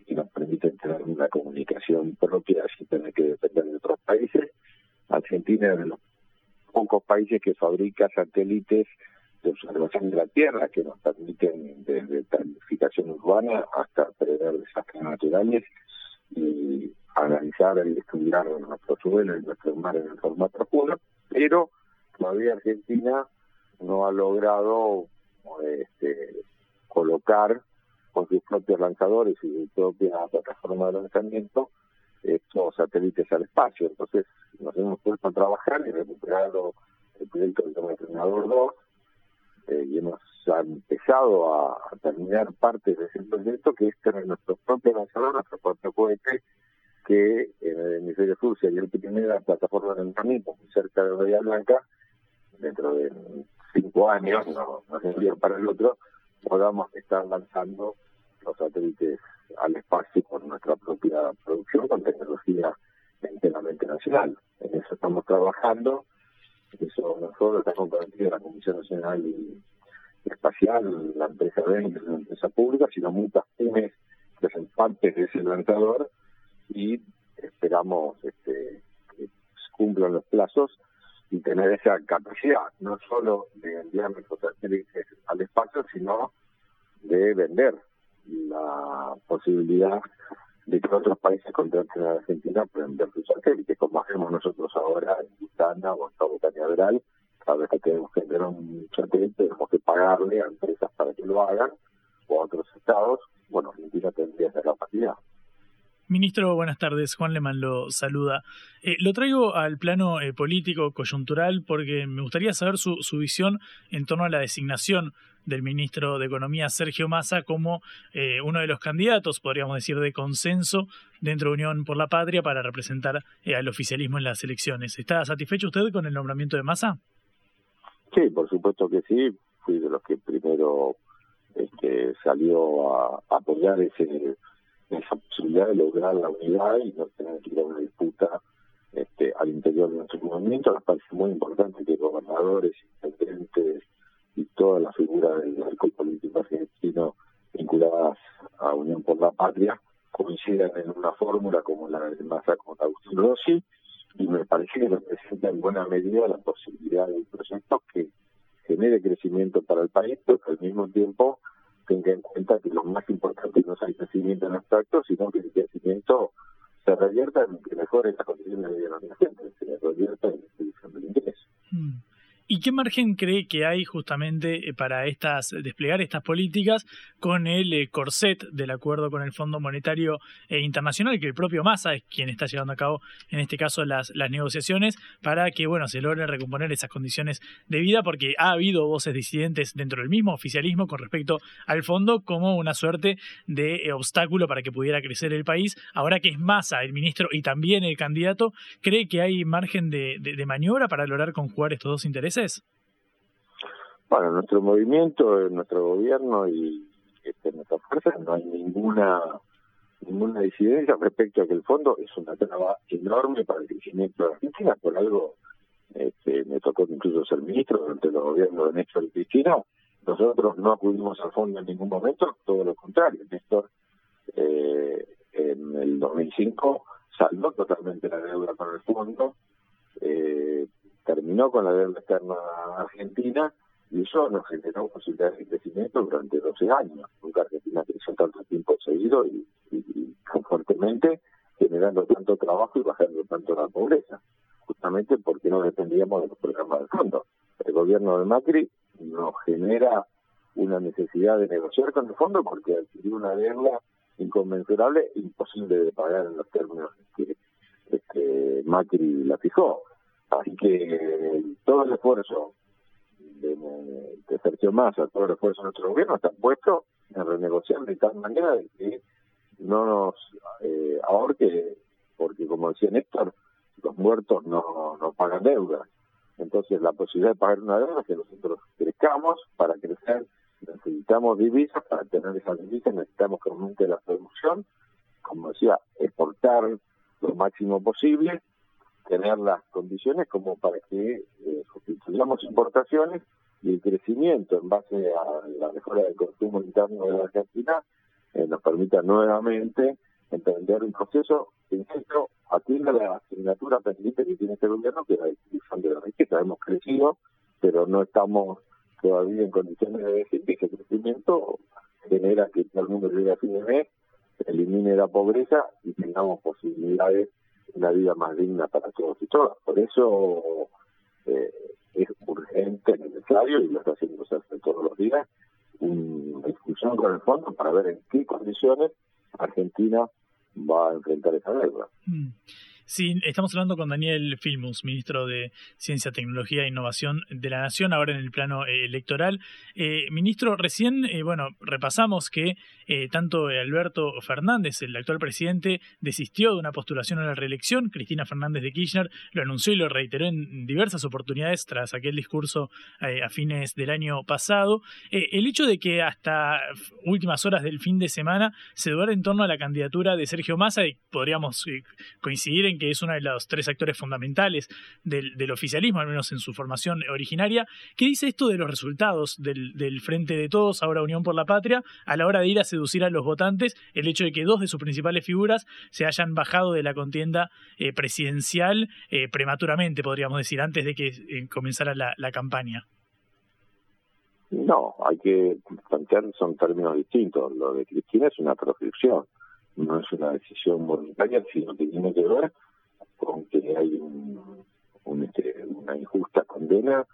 [SPEAKER 5] y nos permiten tener una comunicación propia sin tener que depender de otros países. Argentina es de los pocos países que fabrica satélites de observación de la Tierra que nos permiten desde planificación urbana hasta prever desastres naturales y analizar y estudiar nuestro suelo y nuestro mar en forma profunda, pero todavía Argentina no ha logrado este, colocar con sus propios lanzadores y su propia plataforma de lanzamiento estos satélites al espacio. Entonces nos hemos puesto a trabajar y recuperado el proyecto del Entrenador 2 eh, y hemos empezado a, terminar parte de ese proyecto que es tener nuestro propio lanzador, nuestro propio cohete, que en el hemisferio sur sería el primera plataforma de lanzamiento muy cerca de Bahía Blanca, dentro de cinco años, no, no un día para el otro, podamos estar lanzando los satélites al espacio con nuestra propia producción, con tecnología enteramente nacional. En eso estamos trabajando, eso nosotros está comprometido la Comisión Nacional Espacial, la empresa de una empresa pública, sino muchas pymes que son parte de ese lanzador y esperamos este, que cumplan los plazos y tener esa capacidad, no solo de enviar nuestros satélites al espacio, sino de vender la posibilidad de que otros países contraten a Argentina para vender sus satélites, como hacemos nosotros ahora en Butana o en Cabo Cañaveral, cada vez que tenemos que un satélite tenemos que pagarle a empresas para que lo hagan, o a otros estados, bueno, Argentina tendría esa capacidad.
[SPEAKER 2] Ministro, buenas tardes. Juan Leman lo saluda. Eh, lo traigo al plano eh, político, coyuntural, porque me gustaría saber su, su, visión en torno a la designación del ministro de Economía, Sergio Massa, como eh, uno de los candidatos, podríamos decir, de consenso dentro de Unión por la Patria para representar al oficialismo en las elecciones. ¿Está satisfecho usted con el nombramiento de Massa?
[SPEAKER 5] Sí, por supuesto que sí. Fui de los que primero este, salió a apoyar ese esa posibilidad de lograr la unidad y no tener que ir a una disputa este, al interior de nuestro movimiento. Nos parece muy importante que gobernadores, intendentes y todas las figuras del arco político argentino vinculadas a Unión por la Patria coincidan en una fórmula como la de Massa con Agustín Rossi y me parece que representa en buena medida la posibilidad de un proyecto que genere crecimiento para el país, pero que al mismo tiempo tenga en cuenta que lo más importante no es el crecimiento en abstracto, sino que el crecimiento se revierta en que mejore las condiciones de vida de la gente, se revierta en
[SPEAKER 2] ¿Y qué margen cree que hay justamente eh, para estas desplegar estas políticas con el eh, corset del acuerdo con el Fondo Monetario eh, Internacional, que el propio Massa es quien está llevando a cabo en este caso las, negociaciones para que bueno se logren recomponer esas condiciones de vida, porque ha habido voces disidentes dentro del mismo oficialismo con respecto al fondo como una suerte de obstáculo para que pudiera crecer el país. Ahora que es Massa el ministro y también el candidato, ¿cree que hay margen de maniobra para lograr conjugar estos dos intereses?
[SPEAKER 5] Bueno, nuestro movimiento, en nuestro gobierno y este, nuestra fuerza no hay ninguna ninguna disidencia respecto a que el fondo es una traba enorme para el crecimiento de Argentina, por algo este, me tocó incluso ser ministro durante los gobiernos de Néstor y Cristina, nosotros no acudimos al fondo en ningún momento, todo lo contrario. Néstor eh, en el 2005 saldó totalmente la deuda con el fondo, eh, terminó con la deuda externa argentina y eso nos generó posibilidades de crecimiento durante 12 años. Nunca Argentina creció tanto tiempo seguido y, fuertemente, generando tanto trabajo y bajando tanto la pobreza, justamente porque no dependíamos de los programas del fondo. El gobierno de Macri nos genera una necesidad de negociar con el fondo porque adquirió una deuda inconmensurable, imposible de pagar en los términos que este, Macri la fijó. Así que todo el esfuerzo de, de Sergio Massa, todo el esfuerzo de nuestro gobierno está puesto en renegociar de tal manera de que no nos eh, ahorque, porque como decía Néstor, los muertos no, no pagan deuda. Entonces la posibilidad de pagar una deuda es que nosotros crezcamos, para crecer necesitamos divisas, para tener esas divisas necesitamos que aumente la producción, como decía, exportar lo máximo posible, tener las condiciones como para que eh, importaciones y el crecimiento en base a la mejora del consumo interno de la Argentina eh, nos permita nuevamente emprender un proceso que, insisto, atienda la asignatura pendiente que tiene este gobierno, que es la distribución de la riqueza. Hemos crecido, pero no estamos todavía en condiciones de decir que ese crecimiento genera que todo el mundo llegue a fin de mes, elimine la pobreza y tengamos posibilidades de una vida más digna para todos y todas. Por eso eh, es urgente, necesario, y lo está haciendo todos los días, una discusión con el fondo para ver en qué condiciones Argentina va a enfrentar esa.
[SPEAKER 2] Mm. Sí, estamos hablando con Daniel Filmus, ministro de Ciencia, Tecnología e Innovación de la Nación, ahora en el plano eh, electoral. Eh, ministro, recién, eh, bueno, repasamos que tanto Alberto Fernández, el actual presidente, desistió de una postulación a la reelección. Cristina Fernández de Kirchner lo anunció y lo reiteró en diversas oportunidades tras aquel discurso a fines del año pasado. el hecho de que hasta últimas horas del fin de semana se dudara en torno a la candidatura de Sergio Massa, y podríamos coincidir en que es uno de los tres actores fundamentales del, oficialismo, al menos en su formación originaria. ¿Qué dice esto de los resultados del, Frente de Todos, ahora Unión por la Patria, a la hora de ir a seducir a los votantes, el hecho de que dos de sus principales figuras se hayan bajado de la contienda eh, presidencial eh, prematuramente, podríamos decir, antes de que eh, comenzara la, la campaña?
[SPEAKER 5] No, hay que plantear, son términos distintos. Lo de Cristina es una proscripción, no es una decisión voluntaria, sino que tiene que ver con que hay un, este, una injusta condena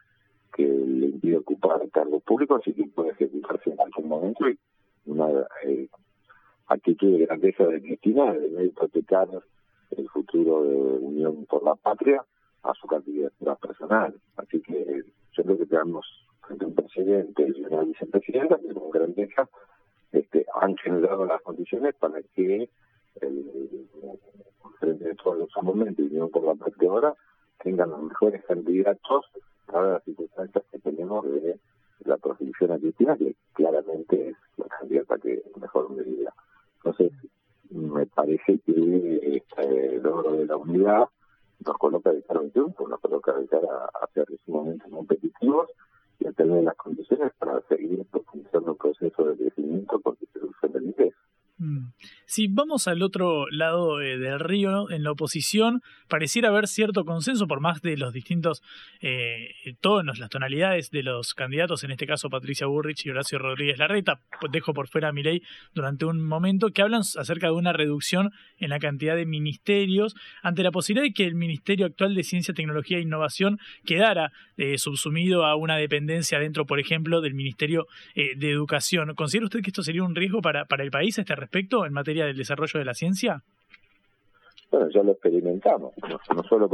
[SPEAKER 5] que le impide ocupar cargos públicos y que puede ejecutarse en cualquier momento y una eh, actitud de grandeza de Cristina de hipotecar el futuro de Unión por la Patria a su candidatura personal. Así que yo creo que tenemos frente un presidente y una vicepresidenta que con grandeza este, han generado las condiciones para que frente de todos los momentos y no por la parte ahora tengan los mejores candidatos para las circunstancias que tenemos de la prostitución argentina, que claramente es la candidata que mejor me diría. Entonces, me parece que este logro de la unidad nos coloca de cara a un triunfo, nos coloca de cara a ser sumamente competitivos y a tener las condiciones para seguir profundizando el proceso de crecimiento porque se usa el ingreso.
[SPEAKER 2] Mm. Si vamos al otro lado eh, del río, en la oposición, pareciera haber cierto consenso por más de los distintos eh, tonos, las tonalidades de los candidatos, en este caso Patricia Burrich y Horacio Rodríguez Larreta, dejo por fuera a Milei durante un momento, que hablan acerca de una reducción en la cantidad de ministerios ante la posibilidad de que el Ministerio actual de Ciencia, Tecnología e Innovación quedara eh, subsumido a una dependencia dentro, por ejemplo, del Ministerio de Educación. ¿Considera usted que esto sería un riesgo para, para el país, este respecto en materia del desarrollo de la ciencia?
[SPEAKER 5] Bueno, ya lo experimentamos, no, solo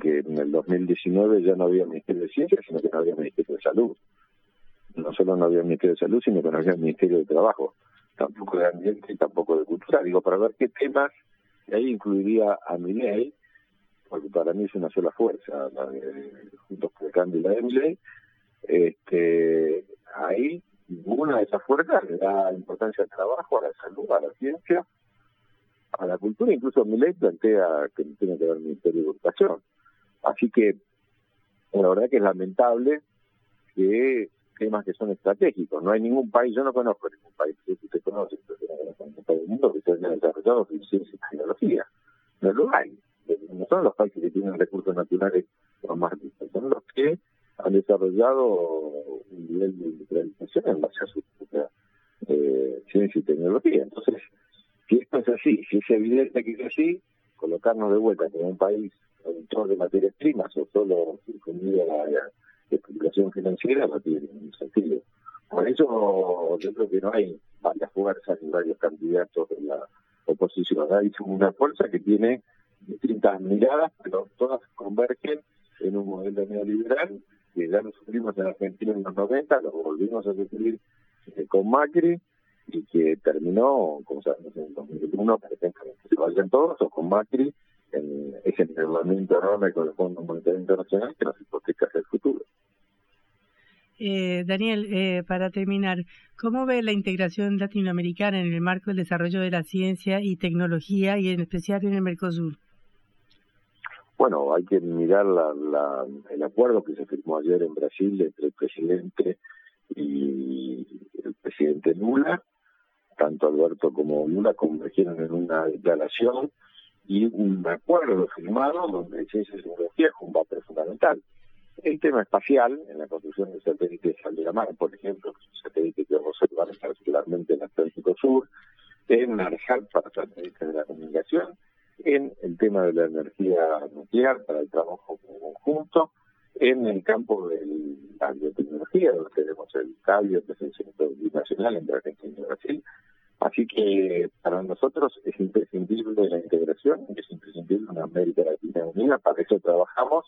[SPEAKER 5] que en el 2019 ya no había Ministerio de Ciencia, sino que no había Ministerio de Salud. No solo no había Ministerio de Salud, sino que no había Ministerio de Trabajo, tampoco de Ambiente y tampoco de Cultura. Digo, para ver qué temas, y ahí incluiría a mi ley, porque para mí es una sola fuerza, la de Juntos por el Cambio y la de mi ley, este, ahí ninguna de esas fuerzas le da importancia al trabajo, a la salud, a la ciencia, a la cultura. Incluso mi ley plantea que tiene que ver el Ministerio de Educación. Así que La verdad que es lamentable que temas que son estratégicos. No hay ningún país, yo no conozco ningún país, que usted conoce, pero del mundo que se haya desarrollado en ciencia y tecnología. No lo hay. No son los países que tienen recursos naturales más los que han desarrollado un nivel de industrialización en base a su eh, ciencia y tecnología. Entonces, si esto es así, si es evidente que es así, colocarnos de vuelta como un país productor de materias primas o solo circundido a la, especulación financiera no tiene ningún sentido. Por eso yo creo que no hay varias fuerzas ni varios candidatos de la oposición. Hay una fuerza que tiene distintas miradas, pero todas convergen en un modelo neoliberal que ya lo sufrimos en Argentina en los 90, lo volvimos a sufrir eh, con Macri y que terminó, como sabemos, en el 2001, que se vayan todos, o con Macri, en ese endeudamiento enorme con el Fondo Monetario Internacional que nos hipoteca el futuro.
[SPEAKER 1] Eh, Daniel, eh, para terminar, ¿cómo ve la integración latinoamericana en el marco del desarrollo de la ciencia y tecnología y en especial en el Mercosur?
[SPEAKER 5] Bueno, hay que mirar la, el acuerdo que se firmó ayer en Brasil entre el presidente y el presidente Lula. Tanto Alberto como Lula convergieron en una declaración y un acuerdo firmado donde y tecnología es un papel fundamental. El tema espacial, en la construcción del satélite de la Mar, por ejemplo, que es un que observar particularmente en el Atlántico Sur, en ARJAL para satélites de la comunicación, en el tema de la energía nuclear para el trabajo conjunto, en el campo de la biotecnología, donde tenemos el CABIO, que es el Centro Binacional entre Argentina y Brasil. Así que para nosotros es imprescindible la integración, es imprescindible una América Latina unida, para eso trabajamos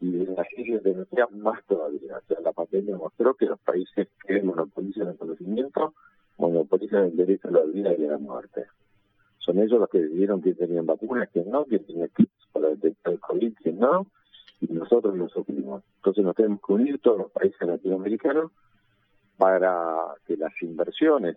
[SPEAKER 5] y en la crisis de energía más todavía. O sea, la pandemia mostró que los países que monopolizan el conocimiento monopolizan el derecho a la vida y a la muerte. Son ellos los que decidieron que tenían vacunas, que no, que tenían kits para detectar el COVID, que no, y nosotros lo sufrimos. Entonces nos tenemos que unir todos los países latinoamericanos para que las inversiones,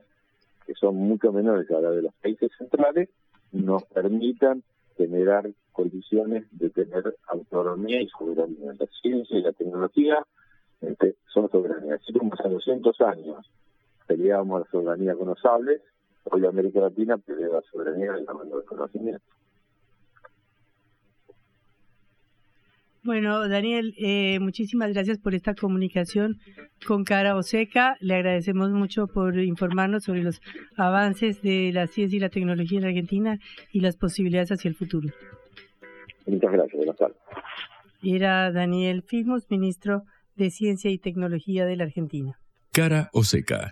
[SPEAKER 5] que son mucho menores a las de los países centrales, nos permitan generar condiciones de tener autonomía y soberanía. La ciencia y la tecnología este, son soberanías. Como hace 200 años peleábamos la soberanía con los sables, hoy América Latina pelea la soberanía en el del conocimiento.
[SPEAKER 1] Bueno, Daniel, eh, muchísimas gracias por esta comunicación con Cara Oseca. Le agradecemos mucho por informarnos sobre los avances de la ciencia y la tecnología en Argentina y las posibilidades hacia el futuro.
[SPEAKER 5] Muchas gracias, buenas tardes.
[SPEAKER 1] Era Daniel Filmos, ministro de Ciencia y Tecnología de la Argentina.
[SPEAKER 3] Cara Oseca.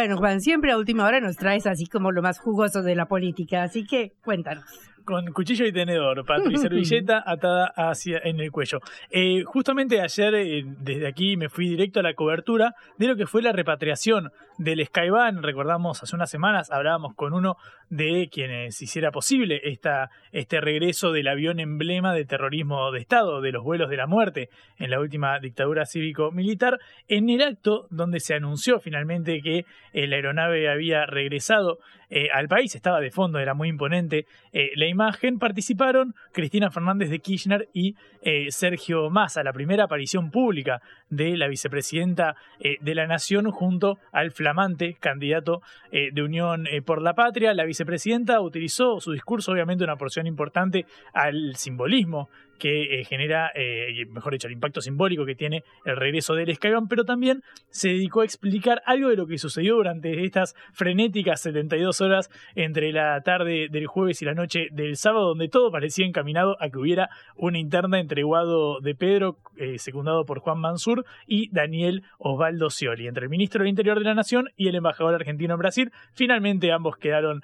[SPEAKER 1] Bueno, Juan, siempre a última hora nos traes así como lo más jugoso de la política, así que cuéntanos
[SPEAKER 2] con cuchillo y tenedor, y servilleta atada hacia en el cuello. Eh, justamente ayer, eh, desde aquí, me fui directo a la cobertura de lo que fue la repatriación del Skyban. Recordamos, hace unas semanas hablábamos con uno de quienes hiciera posible esta, este regreso del avión emblema de terrorismo de Estado, de los vuelos de la muerte en la última dictadura cívico-militar, en el acto donde se anunció finalmente que eh, la aeronave había regresado al país, estaba de fondo, era muy imponente la imagen participaron Cristina Fernández de Kirchner y eh, Sergio Massa, la primera aparición pública de la vicepresidenta eh, de la Nación junto al flamante candidato eh, de Unión por la Patria. La vicepresidenta utilizó su discurso, obviamente una porción importante, al simbolismo que eh, genera, eh, mejor dicho, el impacto simbólico que tiene el regreso del Skyban, pero también se dedicó a explicar algo de lo que sucedió durante estas frenéticas 72 horas entre la tarde del jueves y la noche del sábado, donde todo parecía encaminado a que hubiera una interna entre Guado de Pedro, eh, secundado por Juan Mansur, y Daniel Osvaldo Scioli, entre el ministro del Interior de la Nación y el embajador argentino en Brasil. Finalmente ambos quedaron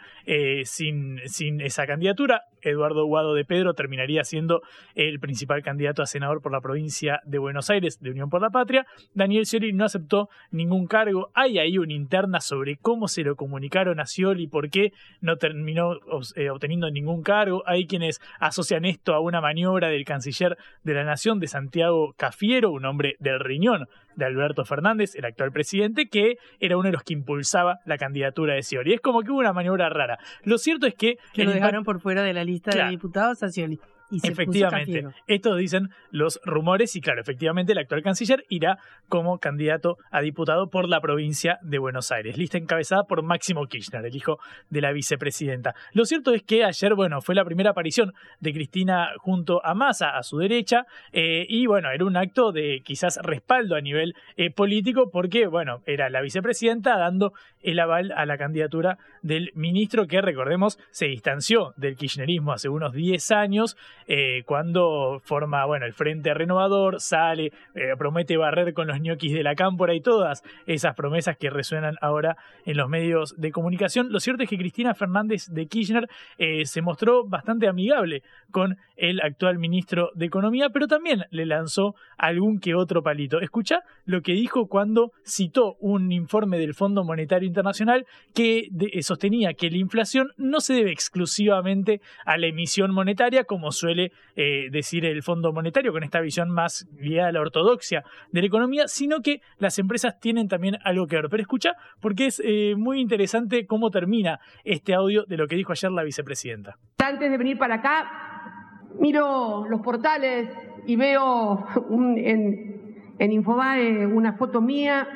[SPEAKER 2] sin, sin esa candidatura. Eduardo Guado de Pedro terminaría siendo el principal candidato a senador por la provincia de Buenos Aires de Unión por la Patria. Daniel Scioli no aceptó ningún cargo. Hay ahí una interna sobre cómo se lo comunicaron a Scioli, por qué no terminó eh, obteniendo ningún cargo. Hay quienes asocian esto a una maniobra del canciller de la Nación de Santiago Cafiero, un hombre del riñón de Alberto Fernández, el actual presidente, que era uno de los que impulsaba la candidatura de Scioli. Es como que hubo una maniobra rara. Lo cierto es que...
[SPEAKER 1] Que lo dejaron por fuera de la lista de diputados a Scioli
[SPEAKER 2] efectivamente, esto dicen los rumores y claro, efectivamente el actual canciller irá como candidato a diputado por la provincia de Buenos Aires, lista encabezada por Máximo Kirchner, el hijo de la vicepresidenta. Lo cierto es que ayer, bueno, fue la primera aparición de Cristina junto a Massa a su derecha eh, y bueno, era un acto de quizás respaldo a nivel eh, político porque, bueno, era la vicepresidenta dando el aval a la candidatura del ministro que, recordemos, se distanció del kirchnerismo hace unos 10 años eh, cuando forma, bueno, el Frente Renovador, sale, eh, promete barrer con los ñoquis de la cámpora y todas esas promesas que resuenan ahora en los medios de comunicación. Lo cierto es que Cristina Fernández de Kirchner eh, se mostró bastante amigable con el actual ministro de Economía, pero también le lanzó algún que otro palito. Escucha lo que dijo cuando citó un informe del Fondo Monetario Internacional que sostenía que la inflación no se debe exclusivamente a la emisión monetaria, como suele eh, decir el Fondo Monetario con esta visión más guiada a la ortodoxia de la economía, sino que las empresas tienen también algo que ver. Pero escucha, porque es eh, muy interesante cómo termina este audio de lo que dijo ayer la vicepresidenta.
[SPEAKER 6] Antes de venir para acá, miro los portales y veo en, en Infobae una foto mía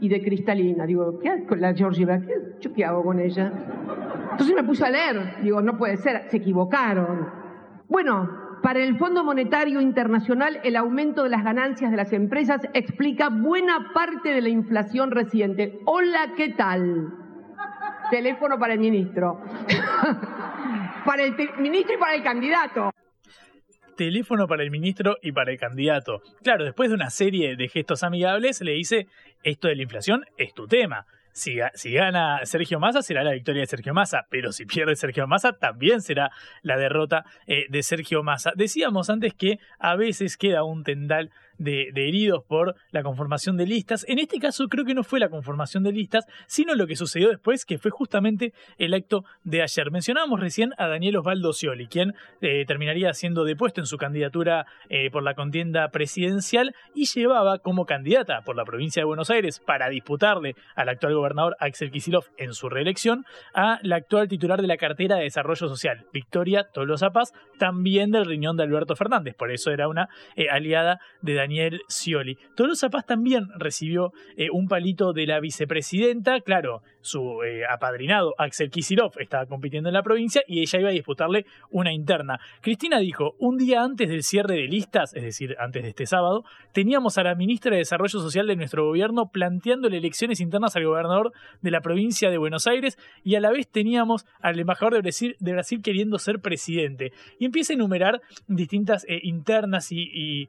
[SPEAKER 6] y de Cristalina. Digo, ¿qué hago con la Georgieva? ¿Qué, ¿Yo qué hago con ella? Entonces me puse a leer. Digo, no puede ser, se equivocaron. Bueno, para el Fondo Monetario Internacional, el aumento de las ganancias de las empresas explica buena parte de la inflación reciente. Hola, ¿qué tal? Teléfono para el ministro. para el ministro y para el candidato
[SPEAKER 2] teléfono para el ministro y para el candidato. Claro, después de una serie de gestos amigables, le dice, esto de la inflación es tu tema si, gana Sergio Massa, será la victoria de Sergio Massa, pero si pierde Sergio Massa, también será la derrota eh, de Sergio Massa. Decíamos antes que a veces queda un tendal de, heridos por la conformación de listas. En este caso creo que no fue la conformación de listas, sino lo que sucedió después, que fue justamente el acto de ayer. Mencionábamos recién a Daniel Osvaldo Scioli, quien eh, terminaría siendo depuesto en su candidatura eh, por la contienda presidencial y llevaba como candidata por la provincia de Buenos Aires para disputarle al actual gobernador Axel Kisilov en su reelección a la actual titular de la cartera de Desarrollo Social, Victoria Tolosa Paz, también del riñón de Alberto Fernández. Por eso era una eh, aliada de Daniel Daniel Scioli. Tolosa Paz también recibió eh, un palito de la vicepresidenta, claro, su eh, apadrinado Axel Kisilov estaba compitiendo en la provincia y ella iba a disputarle una interna. Cristina dijo, un día antes del cierre de listas, es decir, antes de este sábado, teníamos a la ministra de Desarrollo Social de nuestro gobierno planteándole elecciones internas al gobernador de la provincia de Buenos Aires y a la vez teníamos al embajador de Brasil, queriendo ser presidente. Y empieza a enumerar distintas eh, internas y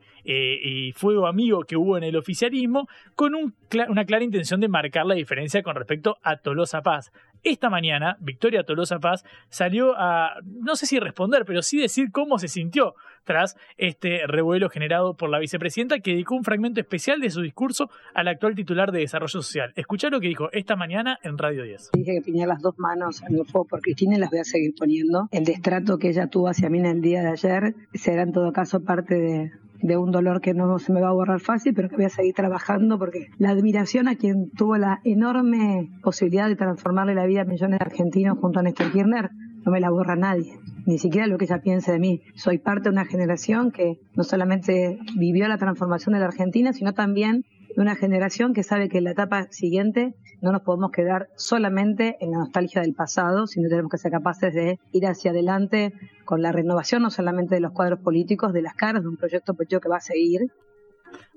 [SPEAKER 2] fuego amigo que hubo en el oficialismo, con una clara intención de marcar la diferencia con respecto a Tolosa Paz. Esta mañana, Victoria Tolosa Paz salió a, no sé si responder, pero sí decir cómo se sintió tras este revuelo generado por la vicepresidenta, que dedicó un fragmento especial de su discurso al actual titular de Desarrollo Social. Escuchá lo que dijo esta mañana en Radio 10.
[SPEAKER 7] Dije que ponía las dos manos en el fuego por Cristina y las voy a seguir poniendo. El destrato que ella tuvo hacia mí en el día de ayer será en todo caso parte de, de un dolor que no se me va a borrar fácil, pero que voy a seguir trabajando porque la admiración a quien tuvo la enorme posibilidad de transformarle la vida a millones de argentinos junto a Néstor Kirchner, no me la borra nadie, ni siquiera lo que ella piense de mí. Soy parte de una generación que no solamente vivió la transformación de la Argentina, sino también de una generación que sabe que en la etapa siguiente no nos podemos quedar solamente en la nostalgia del pasado, sino tenemos que ser capaces de ir hacia adelante con la renovación no solamente de los cuadros políticos, de las caras de un proyecto político que va a seguir,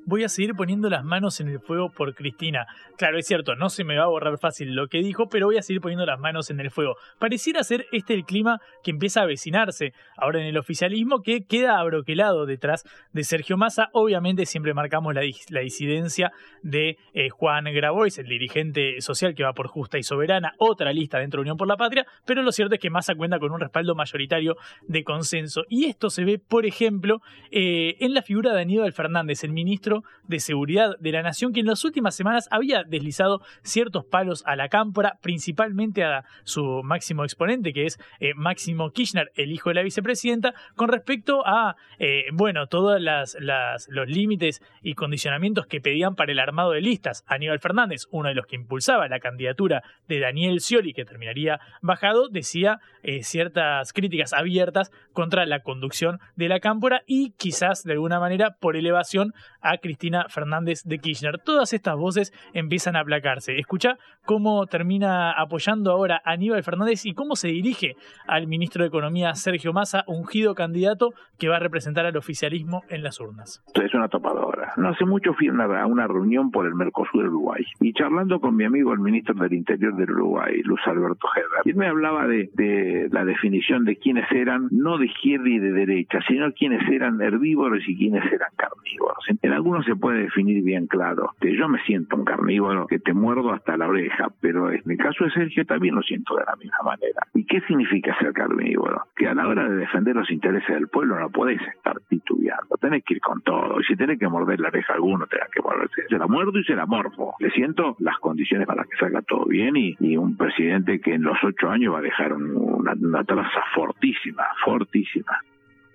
[SPEAKER 2] voy a seguir poniendo las manos en el fuego por Cristina. Claro, es cierto, no se me va a borrar fácil lo que dijo, pero voy a seguir poniendo las manos en el fuego. Pareciera ser este el clima que empieza a avecinarse ahora en el oficialismo, que queda abroquelado detrás de Sergio Massa. Obviamente siempre marcamos la, disidencia de eh, Juan Grabois, el dirigente social que va por Justa y Soberana, otra lista dentro de Unión por la Patria, pero lo cierto es que Massa cuenta con un respaldo mayoritario de consenso. Y esto se ve, por ejemplo, eh, en la figura de Aníbal Fernández, el ministro de Seguridad de la Nación, que en las últimas semanas había deslizado ciertos palos a la cámpora, principalmente a su máximo exponente, que es eh, Máximo Kirchner, el hijo de la vicepresidenta, con respecto a, eh, bueno, todos los límites y condicionamientos que pedían para el armado de listas. Aníbal Fernández, uno de los que impulsaba la candidatura de Daniel Scioli, que terminaría bajado, decía eh, ciertas críticas abiertas contra la conducción de la cámpora y quizás de alguna manera por elevación a Cristina Fernández de Kirchner. Todas estas voces empiezan a aplacarse. Escucha cómo termina apoyando ahora a Aníbal Fernández y cómo se dirige al ministro de Economía Sergio Massa, ungido candidato que va a representar al oficialismo en las urnas.
[SPEAKER 8] Es una topadora. No hace mucho fui a una, reunión por el Mercosur de Uruguay y charlando con mi amigo el ministro del Interior del Uruguay, Luz Alberto Herrera, él me hablaba de, la definición de quiénes eran, no de izquierda y de derecha, sino quiénes eran herbívoros y quiénes eran carnívoros. En algunos no se puede definir bien claro. Yo me siento un carnívoro que te muerdo hasta la oreja, pero en el caso de Sergio también lo siento de la misma manera. ¿Y qué significa ser carnívoro? Que a la hora de defender los intereses del pueblo no podés estar titubeando, tenés que ir con todo. Y si tenés que morder la oreja a alguno, tenés que morderse. Se la muerdo y se la morfo. Le siento las condiciones para que salga todo bien y, un presidente que en los ocho años va a dejar una, una traza fortísima, fortísima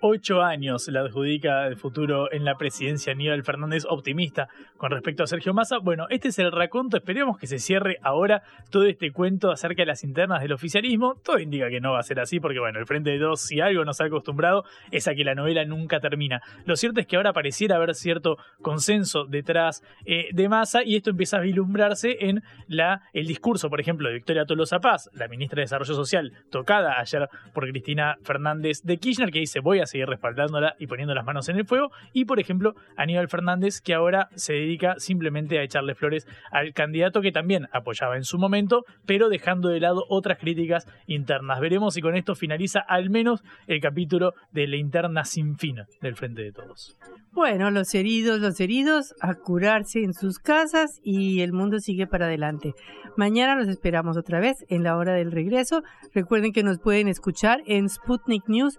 [SPEAKER 2] ocho años le adjudica el futuro en la presidencia Aníbal Fernández optimista con respecto a Sergio Massa. Bueno, este es el raconto, esperemos que se cierre ahora todo este cuento acerca de las internas del oficialismo. Todo indica que no va a ser así porque bueno, el Frente de Dos, si algo nos ha acostumbrado, es a que la novela nunca termina. Lo cierto es que ahora pareciera haber cierto consenso detrás eh, de Massa y esto empieza a vislumbrarse en la, el discurso, por ejemplo, de Victoria Tolosa Paz, la ministra de Desarrollo Social, tocada ayer por Cristina Fernández de Kirchner, que dice voy a seguir respaldándola y poniendo las manos en el fuego. Y por ejemplo, Aníbal Fernández, que ahora se dedica simplemente a echarle flores al candidato que también apoyaba en su momento, pero dejando de lado otras críticas internas. Veremos si con esto finaliza al menos el capítulo de la interna sin fin del Frente de Todos.
[SPEAKER 1] Bueno, los heridos, los heridos, a curarse en sus casas y el mundo sigue para adelante. Mañana los esperamos otra vez en la hora del regreso. Recuerden que nos pueden escuchar en Sputnik News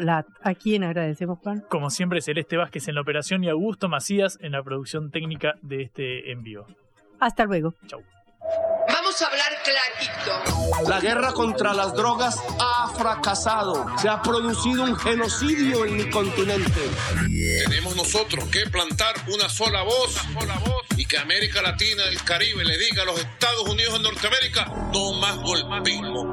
[SPEAKER 1] lat. ¿A quién agradecemos, Juan?
[SPEAKER 2] Como siempre, Celeste Vázquez en la operación y Augusto Macías en la producción técnica de este envío.
[SPEAKER 1] Hasta luego.
[SPEAKER 2] Chau.
[SPEAKER 9] Vamos a hablar clarito.
[SPEAKER 10] La guerra contra las drogas ha fracasado. Se ha producido un genocidio en mi continente.
[SPEAKER 11] Tenemos nosotros que plantar una sola voz, sola voz y que América Latina, el Caribe le diga a los Estados Unidos de Norteamérica, no más golpismo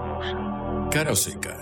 [SPEAKER 3] Cara seca